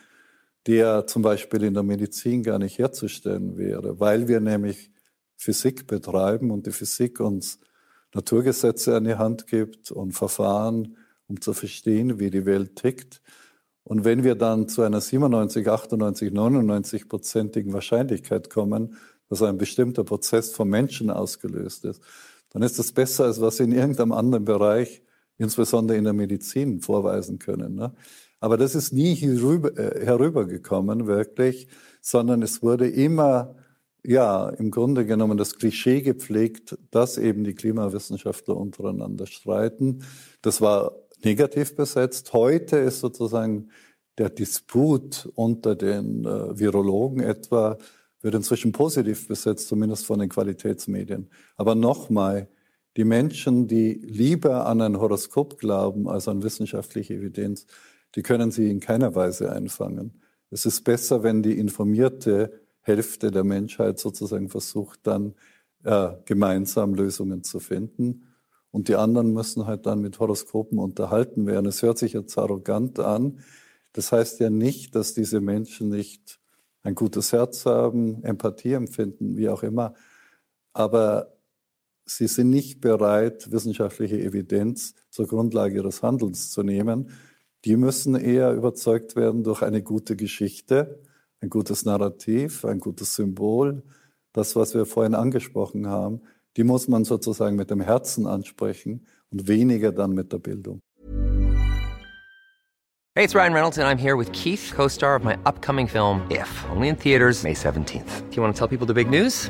der zum Beispiel in der Medizin gar nicht herzustellen wäre, weil wir nämlich Physik betreiben und die Physik uns Naturgesetze an die Hand gibt und Verfahren, um zu verstehen, wie die Welt tickt. Und wenn wir dann zu einer 97, 98, 99 prozentigen Wahrscheinlichkeit kommen, dass ein bestimmter Prozess vom Menschen ausgelöst ist, dann ist das besser, als was in irgendeinem anderen Bereich, insbesondere in der Medizin, vorweisen können. Ne? Aber das ist nie herüber, äh, herübergekommen, wirklich, sondern es wurde immer, ja, im Grunde genommen das Klischee gepflegt, dass eben die Klimawissenschaftler untereinander streiten. Das war negativ besetzt. Heute ist sozusagen der Disput unter den äh, Virologen etwa, wird inzwischen positiv besetzt, zumindest von den Qualitätsmedien. Aber nochmal, die Menschen, die lieber an ein Horoskop glauben als an wissenschaftliche Evidenz, die können Sie in keiner Weise einfangen. Es ist besser, wenn die informierte Hälfte der Menschheit sozusagen versucht, dann äh, gemeinsam Lösungen zu finden. Und die anderen müssen halt dann mit Horoskopen unterhalten werden. Es hört sich jetzt arrogant an. Das heißt ja nicht, dass diese Menschen nicht ein gutes Herz haben, Empathie empfinden, wie auch immer. Aber sie sind nicht bereit, wissenschaftliche Evidenz zur Grundlage ihres Handelns zu nehmen, die müssen eher überzeugt werden durch eine gute Geschichte, ein gutes Narrativ, ein gutes Symbol. Das, was wir vorhin angesprochen haben, die muss man sozusagen mit dem Herzen ansprechen und weniger dann mit der Bildung. Hey, it's Ryan Reynolds and I'm here with Keith, co-star of my upcoming film If, only in theaters May 17th. Do you want to tell people the big news?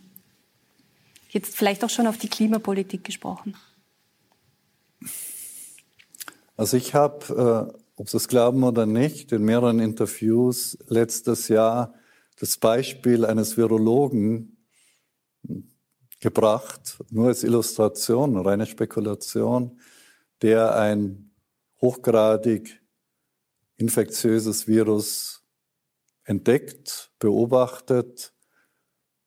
Jetzt vielleicht auch schon auf die Klimapolitik gesprochen. Also ich habe, äh, ob Sie es glauben oder nicht, in mehreren Interviews letztes Jahr das Beispiel eines Virologen gebracht, nur als Illustration, reine Spekulation, der ein hochgradig infektiöses Virus entdeckt, beobachtet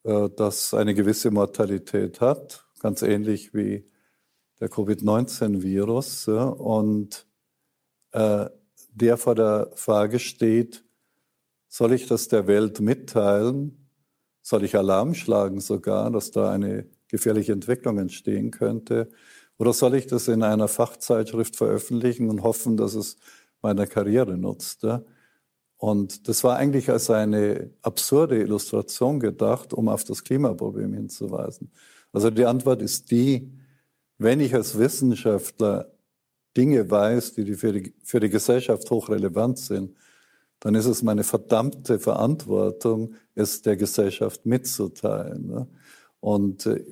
das eine gewisse Mortalität hat, ganz ähnlich wie der Covid-19-Virus. Und äh, der vor der Frage steht, soll ich das der Welt mitteilen? Soll ich Alarm schlagen sogar, dass da eine gefährliche Entwicklung entstehen könnte? Oder soll ich das in einer Fachzeitschrift veröffentlichen und hoffen, dass es meiner Karriere nutzt? Und das war eigentlich als eine absurde Illustration gedacht, um auf das Klimaproblem hinzuweisen. Also die Antwort ist die, wenn ich als Wissenschaftler Dinge weiß, die für die, für die Gesellschaft hochrelevant sind, dann ist es meine verdammte Verantwortung, es der Gesellschaft mitzuteilen. Ne? Und äh,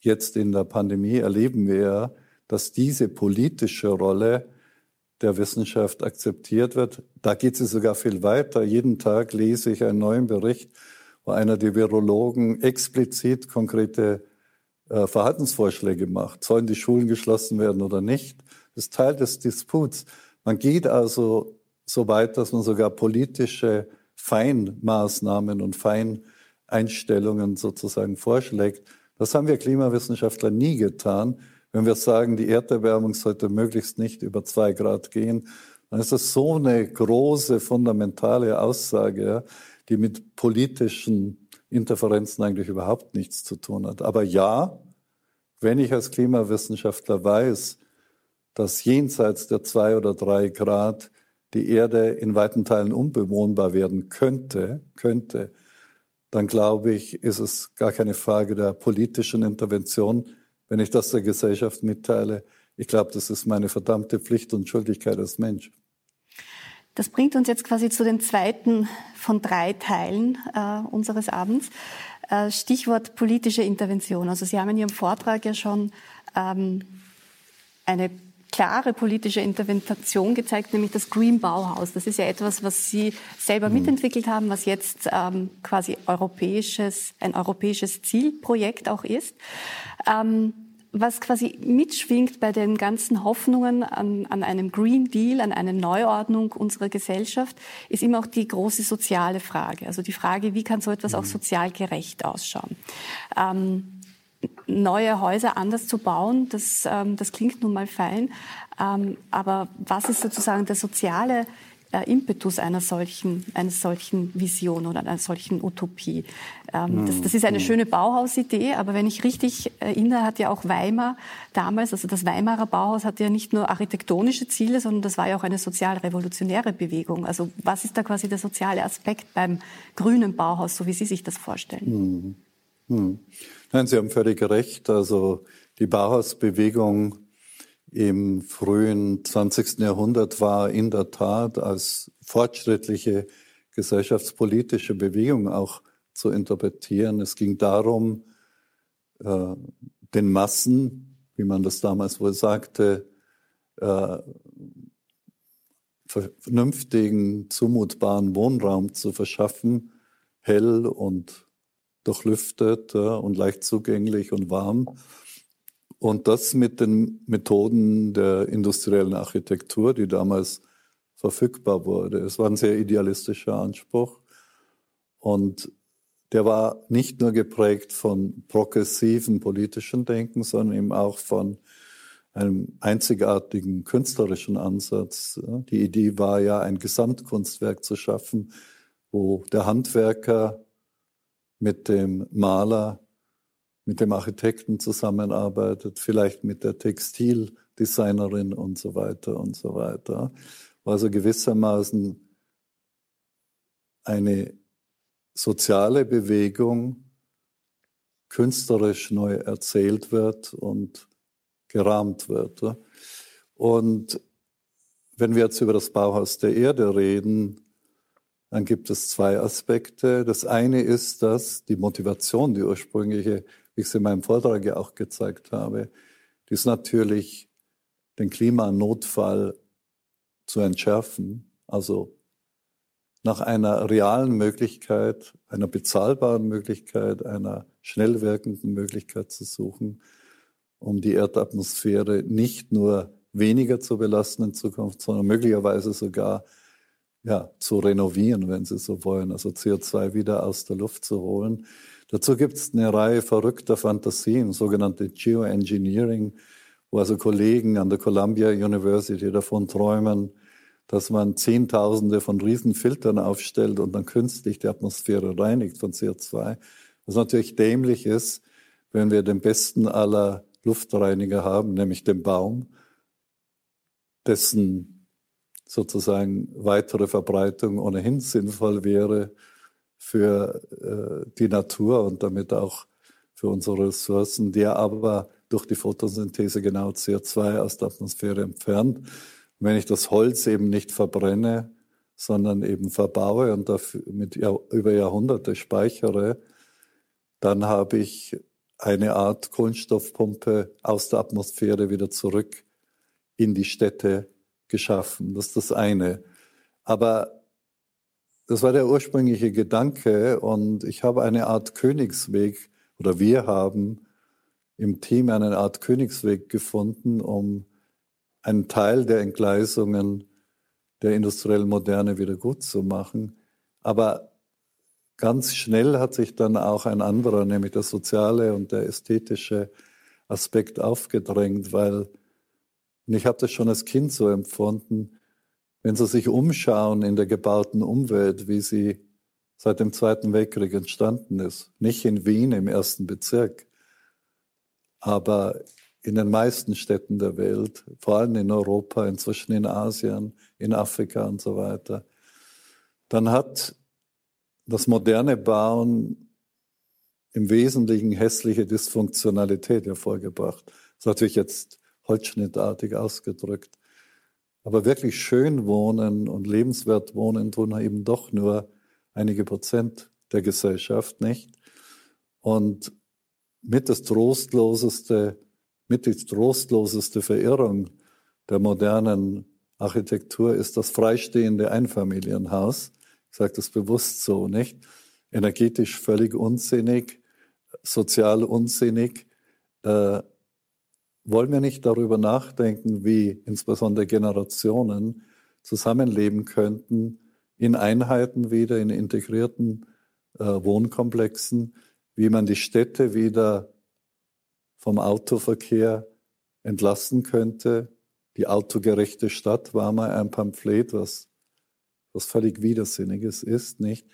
jetzt in der Pandemie erleben wir ja, dass diese politische Rolle der Wissenschaft akzeptiert wird. Da geht sie sogar viel weiter. Jeden Tag lese ich einen neuen Bericht, wo einer der Virologen explizit konkrete äh, Verhaltensvorschläge macht. Sollen die Schulen geschlossen werden oder nicht? Das ist Teil des Disputs. Man geht also so weit, dass man sogar politische Feinmaßnahmen und Feineinstellungen sozusagen vorschlägt. Das haben wir Klimawissenschaftler nie getan. Wenn wir sagen, die Erderwärmung sollte möglichst nicht über zwei Grad gehen, dann ist das so eine große, fundamentale Aussage, die mit politischen Interferenzen eigentlich überhaupt nichts zu tun hat. Aber ja, wenn ich als Klimawissenschaftler weiß, dass jenseits der zwei oder drei Grad die Erde in weiten Teilen unbewohnbar werden könnte, könnte, dann glaube ich, ist es gar keine Frage der politischen Intervention, wenn ich das der Gesellschaft mitteile. Ich glaube, das ist meine verdammte Pflicht und Schuldigkeit als Mensch. Das bringt uns jetzt quasi zu den zweiten von drei Teilen äh, unseres Abends. Äh, Stichwort politische Intervention. Also Sie haben in Ihrem Vortrag ja schon ähm, eine klare politische Intervention gezeigt, nämlich das Green Bauhaus. Das ist ja etwas, was Sie selber mhm. mitentwickelt haben, was jetzt ähm, quasi europäisches, ein europäisches Zielprojekt auch ist. Ähm, was quasi mitschwingt bei den ganzen Hoffnungen an, an einem Green Deal, an eine Neuordnung unserer Gesellschaft, ist immer auch die große soziale Frage. Also die Frage, wie kann so etwas auch mhm. sozial gerecht ausschauen? Ähm, neue Häuser anders zu bauen, das, ähm, das klingt nun mal fein. Ähm, aber was ist sozusagen der soziale äh, Impetus einer solchen, einer solchen Vision oder einer solchen Utopie? Ähm, das, das, ist eine mhm. schöne Bauhausidee, aber wenn ich richtig erinnere, hat ja auch Weimar damals, also das Weimarer Bauhaus hatte ja nicht nur architektonische Ziele, sondern das war ja auch eine sozialrevolutionäre Bewegung. Also was ist da quasi der soziale Aspekt beim grünen Bauhaus, so wie Sie sich das vorstellen? Mhm. Mhm. Nein, Sie haben völlig recht. Also die Bauhausbewegung im frühen 20. Jahrhundert war in der Tat als fortschrittliche gesellschaftspolitische Bewegung auch zu interpretieren. Es ging darum, äh, den Massen, wie man das damals wohl sagte, äh, vernünftigen, zumutbaren Wohnraum zu verschaffen, hell und durchlüftet ja, und leicht zugänglich und warm. Und das mit den Methoden der industriellen Architektur, die damals verfügbar wurde. Es war ein sehr idealistischer Anspruch. Und der war nicht nur geprägt von progressiven politischen Denken, sondern eben auch von einem einzigartigen künstlerischen Ansatz. Die Idee war ja, ein Gesamtkunstwerk zu schaffen, wo der Handwerker mit dem Maler, mit dem Architekten zusammenarbeitet, vielleicht mit der Textildesignerin und so weiter und so weiter. Also gewissermaßen eine soziale Bewegung künstlerisch neu erzählt wird und gerahmt wird. Und wenn wir jetzt über das Bauhaus der Erde reden, dann gibt es zwei Aspekte. Das eine ist, dass die Motivation, die ursprüngliche, wie ich es in meinem Vortrag ja auch gezeigt habe, die ist natürlich, den Klimanotfall zu entschärfen, also nach einer realen Möglichkeit, einer bezahlbaren Möglichkeit, einer schnell wirkenden Möglichkeit zu suchen, um die Erdatmosphäre nicht nur weniger zu belasten in Zukunft, sondern möglicherweise sogar ja, zu renovieren, wenn Sie so wollen, also CO2 wieder aus der Luft zu holen. Dazu gibt es eine Reihe verrückter Fantasien, sogenannte Geoengineering, wo also Kollegen an der Columbia University davon träumen, dass man Zehntausende von Riesenfiltern aufstellt und dann künstlich die Atmosphäre reinigt von CO2. Was natürlich dämlich ist, wenn wir den besten aller Luftreiniger haben, nämlich den Baum, dessen sozusagen weitere Verbreitung ohnehin sinnvoll wäre für äh, die Natur und damit auch für unsere Ressourcen, die aber durch die Photosynthese genau CO2 aus der Atmosphäre entfernt. Und wenn ich das Holz eben nicht verbrenne, sondern eben verbaue und dafür mit über Jahrhunderte speichere, dann habe ich eine Art Kohlenstoffpumpe aus der Atmosphäre wieder zurück in die Städte geschaffen. Das ist das eine. Aber das war der ursprüngliche Gedanke und ich habe eine Art Königsweg oder wir haben im Team eine Art Königsweg gefunden, um einen Teil der Entgleisungen der industriellen Moderne wieder gut zu machen. Aber ganz schnell hat sich dann auch ein anderer, nämlich der soziale und der ästhetische Aspekt aufgedrängt, weil, und ich habe das schon als Kind so empfunden, wenn Sie sich umschauen in der gebauten Umwelt, wie sie seit dem Zweiten Weltkrieg entstanden ist, nicht in Wien im ersten Bezirk, aber in den meisten Städten der Welt, vor allem in Europa, inzwischen in Asien, in Afrika und so weiter, dann hat das moderne Bauen im Wesentlichen hässliche Dysfunktionalität hervorgebracht. Das ist natürlich jetzt holzschnittartig ausgedrückt. Aber wirklich schön wohnen und lebenswert wohnen tun eben doch nur einige Prozent der Gesellschaft, nicht? Und mit das trostloseste mit die trostloseste Verirrung der modernen Architektur ist das freistehende Einfamilienhaus. Ich sage das bewusst so, nicht? Energetisch völlig unsinnig, sozial unsinnig. Äh, wollen wir nicht darüber nachdenken, wie insbesondere Generationen zusammenleben könnten in Einheiten wieder, in integrierten äh, Wohnkomplexen, wie man die Städte wieder vom Autoverkehr entlasten könnte. Die autogerechte Stadt war mal ein Pamphlet, was, was völlig Widersinniges ist, nicht?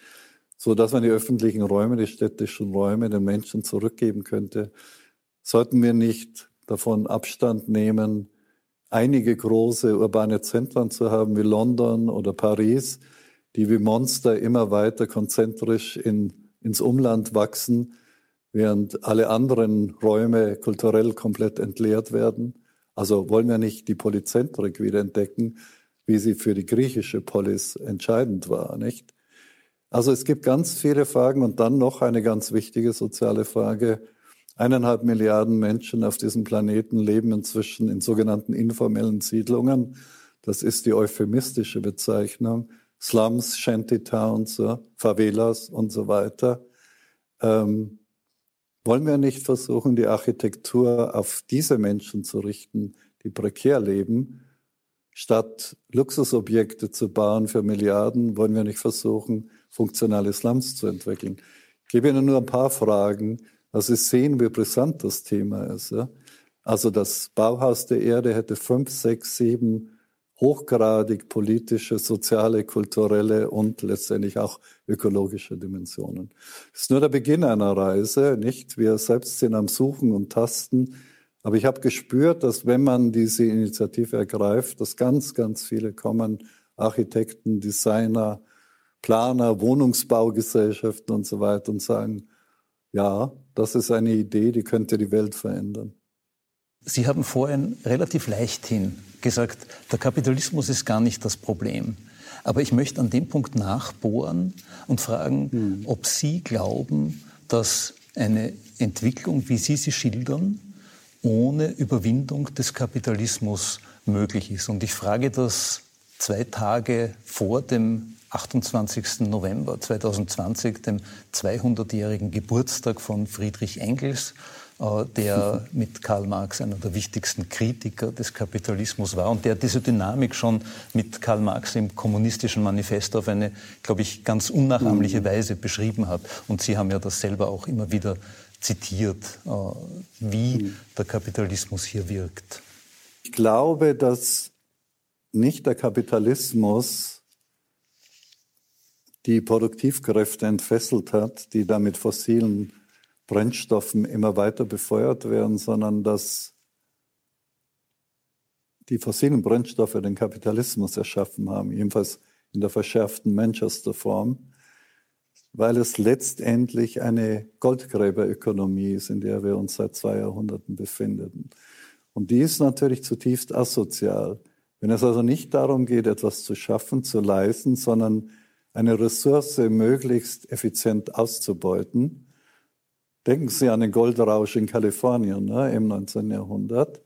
So dass man die öffentlichen Räume, die städtischen Räume den Menschen zurückgeben könnte. Sollten wir nicht davon Abstand nehmen, einige große urbane Zentren zu haben wie London oder Paris, die wie Monster immer weiter konzentrisch in, ins Umland wachsen, während alle anderen Räume kulturell komplett entleert werden. Also wollen wir nicht die Polyzentrik wieder entdecken, wie sie für die griechische Polis entscheidend war, nicht? Also es gibt ganz viele Fragen und dann noch eine ganz wichtige soziale Frage. Eineinhalb Milliarden Menschen auf diesem Planeten leben inzwischen in sogenannten informellen Siedlungen. Das ist die euphemistische Bezeichnung. Slums, Shantytowns, Favelas und so weiter. Ähm, wollen wir nicht versuchen, die Architektur auf diese Menschen zu richten, die prekär leben? Statt Luxusobjekte zu bauen für Milliarden, wollen wir nicht versuchen, funktionale Slums zu entwickeln? Ich gebe Ihnen nur ein paar Fragen, dass Sie sehen, wie brisant das Thema ist. Ja? Also das Bauhaus der Erde hätte fünf, sechs, sieben hochgradig politische, soziale, kulturelle und letztendlich auch ökologische Dimensionen. Das ist nur der Beginn einer Reise, nicht? Wir selbst sind am Suchen und Tasten. Aber ich habe gespürt, dass wenn man diese Initiative ergreift, dass ganz, ganz viele kommen, Architekten, Designer, Planer, Wohnungsbaugesellschaften und so weiter und sagen, ja, das ist eine Idee, die könnte die Welt verändern. Sie haben vorhin relativ leichthin gesagt, der Kapitalismus ist gar nicht das Problem. Aber ich möchte an dem Punkt nachbohren und fragen, hm. ob Sie glauben, dass eine Entwicklung, wie Sie sie schildern, ohne Überwindung des Kapitalismus möglich ist. Und ich frage das zwei Tage vor dem 28. November 2020, dem 200-jährigen Geburtstag von Friedrich Engels äh, der mit Karl Marx einer der wichtigsten Kritiker des Kapitalismus war und der diese Dynamik schon mit Karl Marx im kommunistischen Manifest auf eine, glaube ich, ganz unnachahmliche mhm. Weise beschrieben hat. Und Sie haben ja das selber auch immer wieder zitiert, äh, wie mhm. der Kapitalismus hier wirkt. Ich glaube, dass nicht der Kapitalismus die Produktivkräfte entfesselt hat, die da mit fossilen Brennstoffen immer weiter befeuert werden, sondern dass die fossilen Brennstoffe den Kapitalismus erschaffen haben, jedenfalls in der verschärften Manchester-Form, weil es letztendlich eine Goldgräberökonomie ist, in der wir uns seit zwei Jahrhunderten befinden. Und die ist natürlich zutiefst asozial. Wenn es also nicht darum geht, etwas zu schaffen, zu leisten, sondern eine Ressource möglichst effizient auszubeuten, denken Sie an den Goldrausch in Kalifornien ne, im 19. Jahrhundert,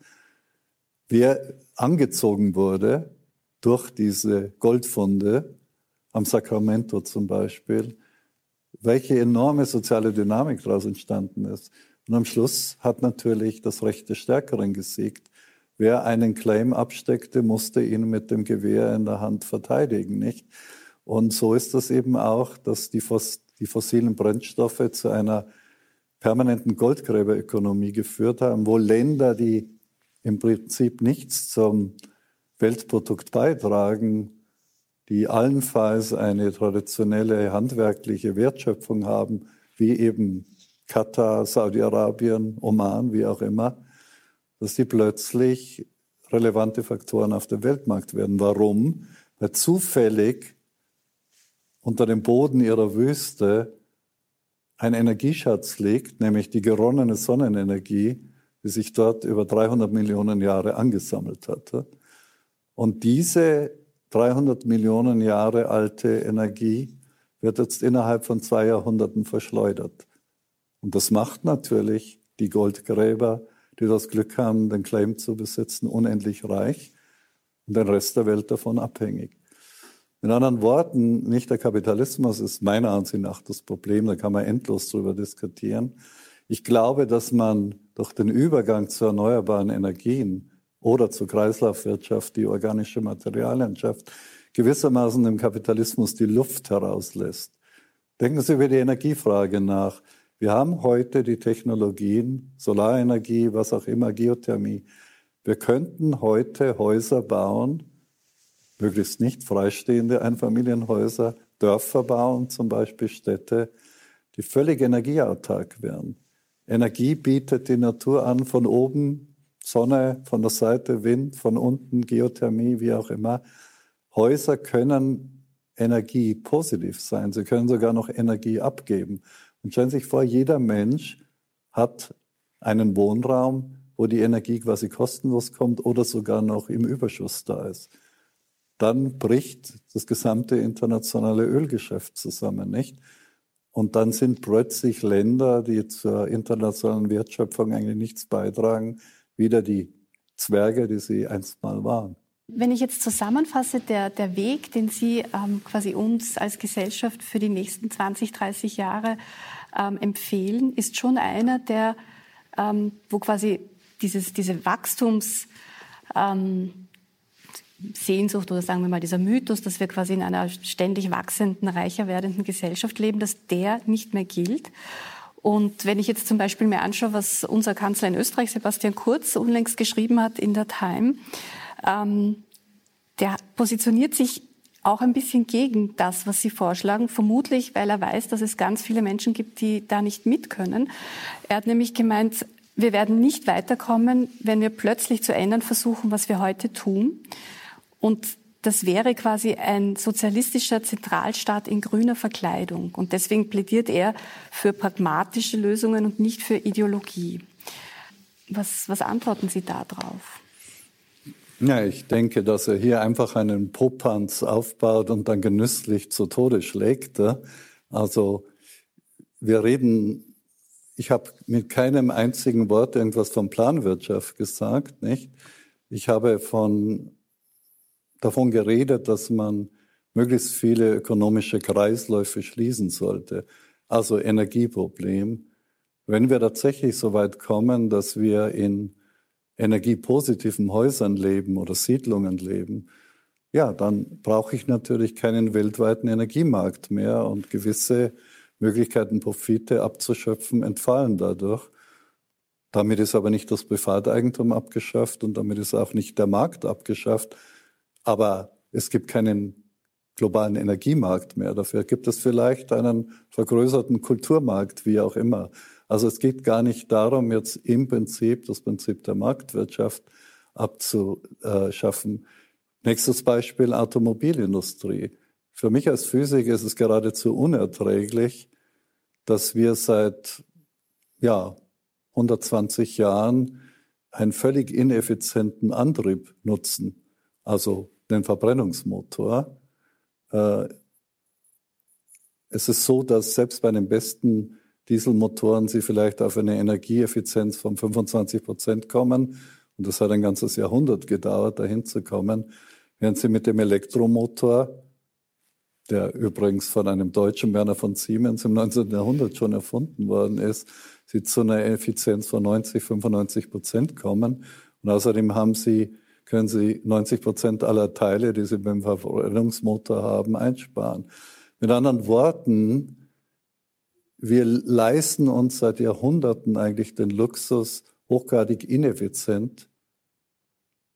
wer angezogen wurde durch diese Goldfunde am Sacramento zum Beispiel, welche enorme soziale Dynamik daraus entstanden ist. Und am Schluss hat natürlich das Recht des Stärkeren gesiegt. Wer einen Claim absteckte, musste ihn mit dem Gewehr in der Hand verteidigen, nicht? Und so ist das eben auch, dass die, die fossilen Brennstoffe zu einer permanenten Goldgräberökonomie geführt haben, wo Länder, die im Prinzip nichts zum Weltprodukt beitragen, die allenfalls eine traditionelle handwerkliche Wertschöpfung haben, wie eben Katar, Saudi-Arabien, Oman, wie auch immer, dass die plötzlich relevante Faktoren auf dem Weltmarkt werden. Warum? Weil zufällig unter dem Boden ihrer Wüste ein Energieschatz liegt, nämlich die geronnene Sonnenenergie, die sich dort über 300 Millionen Jahre angesammelt hat. Und diese 300 Millionen Jahre alte Energie wird jetzt innerhalb von zwei Jahrhunderten verschleudert. Und das macht natürlich die Goldgräber, die das Glück haben, den Claim zu besitzen, unendlich reich und den Rest der Welt davon abhängig. In anderen Worten, nicht der Kapitalismus ist meiner Ansicht nach das Problem, da kann man endlos drüber diskutieren. Ich glaube, dass man durch den Übergang zu erneuerbaren Energien oder zur Kreislaufwirtschaft, die organische Materialien schafft, gewissermaßen dem Kapitalismus die Luft herauslässt. Denken Sie über die Energiefrage nach. Wir haben heute die Technologien, Solarenergie, was auch immer, Geothermie. Wir könnten heute Häuser bauen, möglichst nicht freistehende Einfamilienhäuser, Dörfer bauen, zum Beispiel Städte, die völlig energieautark wären. Energie bietet die Natur an, von oben Sonne, von der Seite Wind, von unten Geothermie, wie auch immer. Häuser können Energie positiv sein. Sie können sogar noch Energie abgeben. Und stellen Sie sich vor, jeder Mensch hat einen Wohnraum, wo die Energie quasi kostenlos kommt oder sogar noch im Überschuss da ist. Dann bricht das gesamte internationale Ölgeschäft zusammen, nicht? Und dann sind plötzlich Länder, die zur internationalen Wertschöpfung eigentlich nichts beitragen, wieder die Zwerge, die sie einst mal waren. Wenn ich jetzt zusammenfasse, der, der Weg, den Sie ähm, quasi uns als Gesellschaft für die nächsten 20, 30 Jahre ähm, empfehlen, ist schon einer, der, ähm, wo quasi dieses, diese Wachstums, ähm, Sehnsucht oder sagen wir mal dieser Mythos, dass wir quasi in einer ständig wachsenden, reicher werdenden Gesellschaft leben, dass der nicht mehr gilt. Und wenn ich jetzt zum Beispiel mir anschaue, was unser Kanzler in Österreich, Sebastian Kurz, unlängst geschrieben hat in der Time, ähm, der positioniert sich auch ein bisschen gegen das, was Sie vorschlagen, vermutlich, weil er weiß, dass es ganz viele Menschen gibt, die da nicht mit können. Er hat nämlich gemeint, wir werden nicht weiterkommen, wenn wir plötzlich zu ändern versuchen, was wir heute tun. Und das wäre quasi ein sozialistischer Zentralstaat in grüner Verkleidung. Und deswegen plädiert er für pragmatische Lösungen und nicht für Ideologie. Was, was antworten Sie da drauf? Ja, ich denke, dass er hier einfach einen Popanz aufbaut und dann genüsslich zu Tode schlägt. Also wir reden, ich habe mit keinem einzigen Wort irgendwas von Planwirtschaft gesagt, nicht? Ich habe von, davon geredet, dass man möglichst viele ökonomische Kreisläufe schließen sollte. Also Energieproblem. Wenn wir tatsächlich so weit kommen, dass wir in energiepositiven Häusern leben oder Siedlungen leben, ja, dann brauche ich natürlich keinen weltweiten Energiemarkt mehr und gewisse Möglichkeiten, Profite abzuschöpfen, entfallen dadurch. Damit ist aber nicht das Privateigentum abgeschafft und damit ist auch nicht der Markt abgeschafft. Aber es gibt keinen globalen Energiemarkt mehr. Dafür gibt es vielleicht einen vergrößerten Kulturmarkt, wie auch immer. Also es geht gar nicht darum, jetzt im Prinzip das Prinzip der Marktwirtschaft abzuschaffen. Nächstes Beispiel Automobilindustrie. Für mich als Physiker ist es geradezu unerträglich, dass wir seit ja, 120 Jahren einen völlig ineffizienten Antrieb nutzen, also den Verbrennungsmotor. Äh, es ist so, dass selbst bei den besten Dieselmotoren sie vielleicht auf eine Energieeffizienz von 25 Prozent kommen. Und das hat ein ganzes Jahrhundert gedauert, dahin zu kommen. Während sie mit dem Elektromotor, der übrigens von einem Deutschen Werner von Siemens im 19. Jahrhundert schon erfunden worden ist, sie zu einer Effizienz von 90, 95 Prozent kommen. Und außerdem haben sie, können sie 90 Prozent aller Teile, die sie beim Verbrennungsmotor haben, einsparen. Mit anderen Worten, wir leisten uns seit Jahrhunderten eigentlich den Luxus, hochgradig ineffizient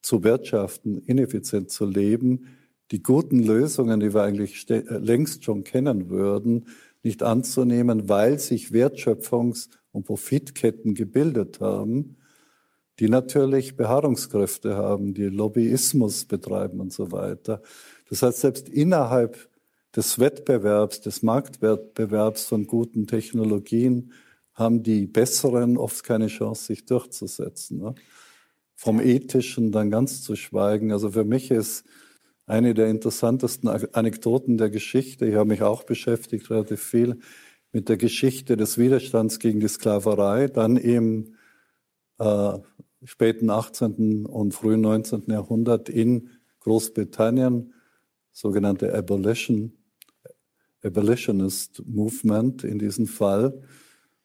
zu wirtschaften, ineffizient zu leben, die guten Lösungen, die wir eigentlich längst schon kennen würden, nicht anzunehmen, weil sich Wertschöpfungs- und Profitketten gebildet haben, die natürlich Beharrungskräfte haben, die Lobbyismus betreiben und so weiter. Das heißt, selbst innerhalb des Wettbewerbs, des Marktwettbewerbs von guten Technologien haben die Besseren oft keine Chance, sich durchzusetzen. Ne? Vom Ethischen dann ganz zu schweigen. Also für mich ist eine der interessantesten Anekdoten der Geschichte, ich habe mich auch beschäftigt relativ viel mit der Geschichte des Widerstands gegen die Sklaverei, dann im äh, späten 18. und frühen 19. Jahrhundert in Großbritannien, sogenannte Abolition, Abolitionist Movement in diesem Fall.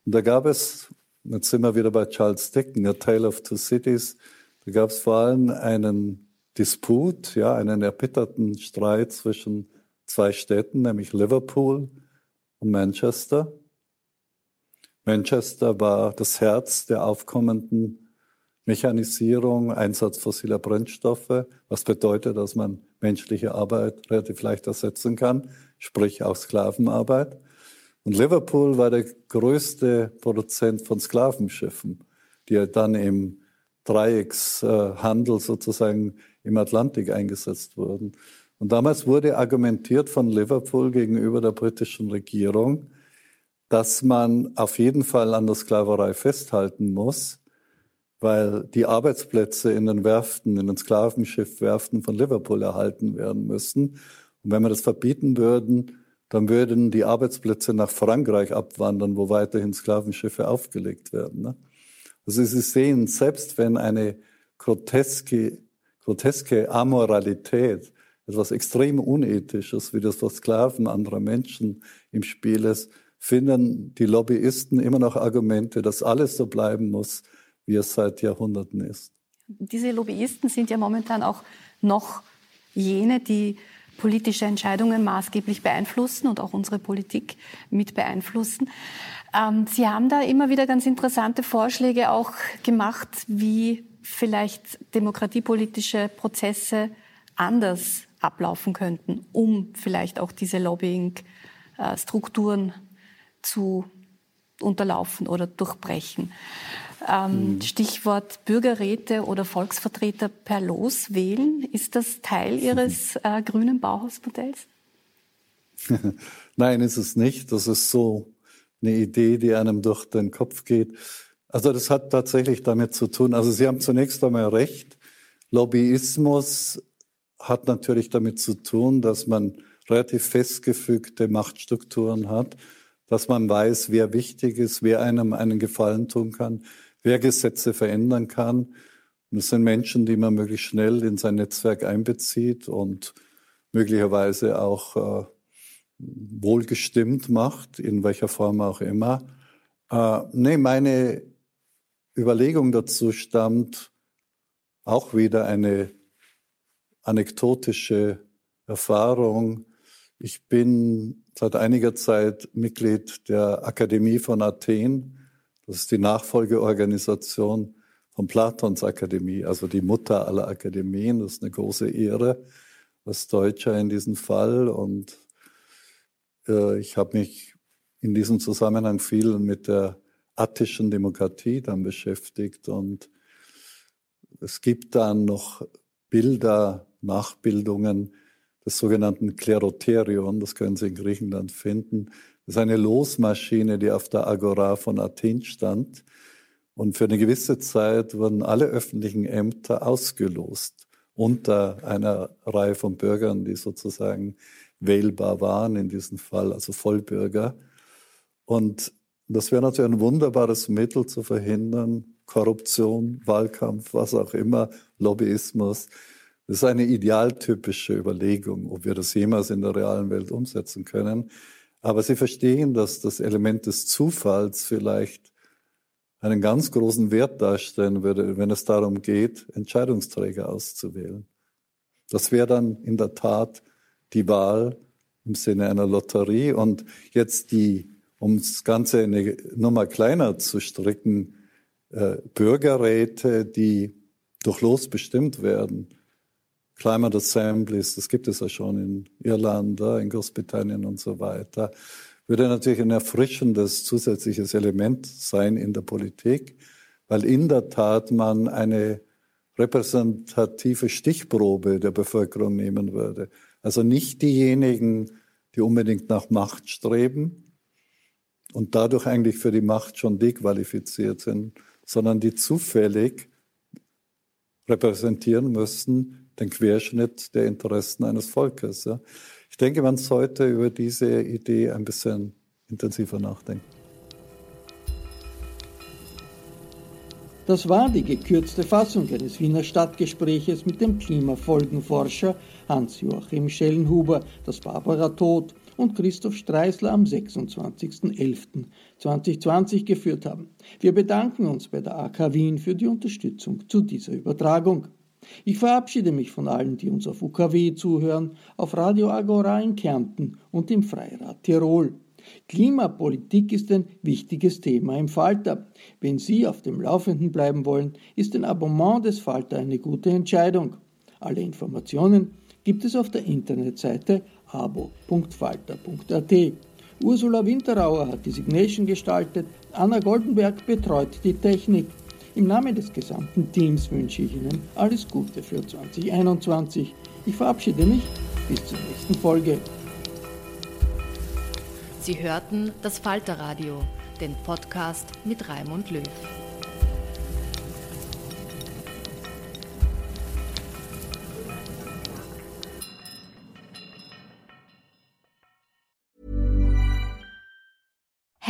Und da gab es, jetzt sind wir wieder bei Charles Dickens, A Tale of Two Cities, da gab es vor allem einen Disput, ja, einen erbitterten Streit zwischen zwei Städten, nämlich Liverpool und Manchester. Manchester war das Herz der aufkommenden Mechanisierung, Einsatz fossiler Brennstoffe, was bedeutet, dass man menschliche Arbeit relativ leicht ersetzen kann, sprich auch Sklavenarbeit. Und Liverpool war der größte Produzent von Sklavenschiffen, die dann im Dreieckshandel sozusagen im Atlantik eingesetzt wurden. Und damals wurde argumentiert von Liverpool gegenüber der britischen Regierung, dass man auf jeden Fall an der Sklaverei festhalten muss, weil die Arbeitsplätze in den Werften, in den Sklavenschiffwerften von Liverpool erhalten werden müssen. Und wenn wir das verbieten würden, dann würden die Arbeitsplätze nach Frankreich abwandern, wo weiterhin Sklavenschiffe aufgelegt werden. Ne? Also Sie sehen, selbst wenn eine groteske, groteske Amoralität, etwas extrem Unethisches wie das Versklaven anderer Menschen im Spiel ist, finden die Lobbyisten immer noch Argumente, dass alles so bleiben muss, wie es seit Jahrhunderten ist. Diese Lobbyisten sind ja momentan auch noch jene, die politische Entscheidungen maßgeblich beeinflussen und auch unsere Politik mit beeinflussen. Ähm, Sie haben da immer wieder ganz interessante Vorschläge auch gemacht, wie vielleicht demokratiepolitische Prozesse anders ablaufen könnten, um vielleicht auch diese Lobbying-Strukturen zu unterlaufen oder durchbrechen. Ähm, mhm. Stichwort Bürgerräte oder Volksvertreter per Los wählen. Ist das Teil Ihres äh, grünen Bauhausmodells? Nein, ist es nicht. Das ist so eine Idee, die einem durch den Kopf geht. Also das hat tatsächlich damit zu tun. Also Sie haben zunächst einmal recht. Lobbyismus hat natürlich damit zu tun, dass man relativ festgefügte Machtstrukturen hat, dass man weiß, wer wichtig ist, wer einem einen Gefallen tun kann, wer Gesetze verändern kann. Und es sind Menschen, die man möglichst schnell in sein Netzwerk einbezieht und möglicherweise auch äh, wohlgestimmt macht, in welcher Form auch immer. Äh, nee, meine Überlegung dazu stammt auch wieder eine anekdotische Erfahrung. Ich bin seit einiger Zeit Mitglied der Akademie von Athen. Das ist die Nachfolgeorganisation von Platons Akademie, also die Mutter aller Akademien. Das ist eine große Ehre als Deutscher in diesem Fall. Und äh, ich habe mich in diesem Zusammenhang viel mit der attischen Demokratie dann beschäftigt. Und es gibt dann noch Bilder, Nachbildungen des sogenannten Kleroterion, das können Sie in Griechenland finden. Das ist eine Losmaschine, die auf der Agora von Athen stand. Und für eine gewisse Zeit wurden alle öffentlichen Ämter ausgelost unter einer Reihe von Bürgern, die sozusagen wählbar waren in diesem Fall, also Vollbürger. Und das wäre natürlich ein wunderbares Mittel zu verhindern, Korruption, Wahlkampf, was auch immer, Lobbyismus. Das ist eine idealtypische Überlegung, ob wir das jemals in der realen Welt umsetzen können. Aber Sie verstehen, dass das Element des Zufalls vielleicht einen ganz großen Wert darstellen würde, wenn es darum geht, Entscheidungsträger auszuwählen. Das wäre dann in der Tat die Wahl im Sinne einer Lotterie. Und jetzt die, um das Ganze eine Nummer kleiner zu stricken, äh, Bürgerräte, die durch Los bestimmt werden. Climate Assemblies, das gibt es ja schon in Irland, in Großbritannien und so weiter würde natürlich ein erfrischendes zusätzliches Element sein in der Politik, weil in der Tat man eine repräsentative Stichprobe der Bevölkerung nehmen würde. Also nicht diejenigen, die unbedingt nach Macht streben und dadurch eigentlich für die Macht schon dequalifiziert sind, sondern die zufällig repräsentieren müssen den Querschnitt der Interessen eines Volkes. Ja. Ich denke, man sollte über diese Idee ein bisschen intensiver nachdenken. Das war die gekürzte Fassung eines Wiener Stadtgespräches mit dem Klimafolgenforscher Hans-Joachim Schellenhuber, das Barbara Tod und Christoph Streisler am 26.11.2020 geführt haben. Wir bedanken uns bei der AK Wien für die Unterstützung zu dieser Übertragung. Ich verabschiede mich von allen, die uns auf UKW zuhören, auf Radio Agora in Kärnten und im Freirad Tirol. Klimapolitik ist ein wichtiges Thema im Falter. Wenn Sie auf dem Laufenden bleiben wollen, ist ein Abonnement des Falter eine gute Entscheidung. Alle Informationen gibt es auf der Internetseite abo.falter.at. Ursula Winterauer hat die Signation gestaltet, Anna Goldenberg betreut die Technik. Im Namen des gesamten Teams wünsche ich Ihnen alles Gute für 2021. Ich verabschiede mich bis zur nächsten Folge. Sie hörten das Falterradio, den Podcast mit Raimund Löw.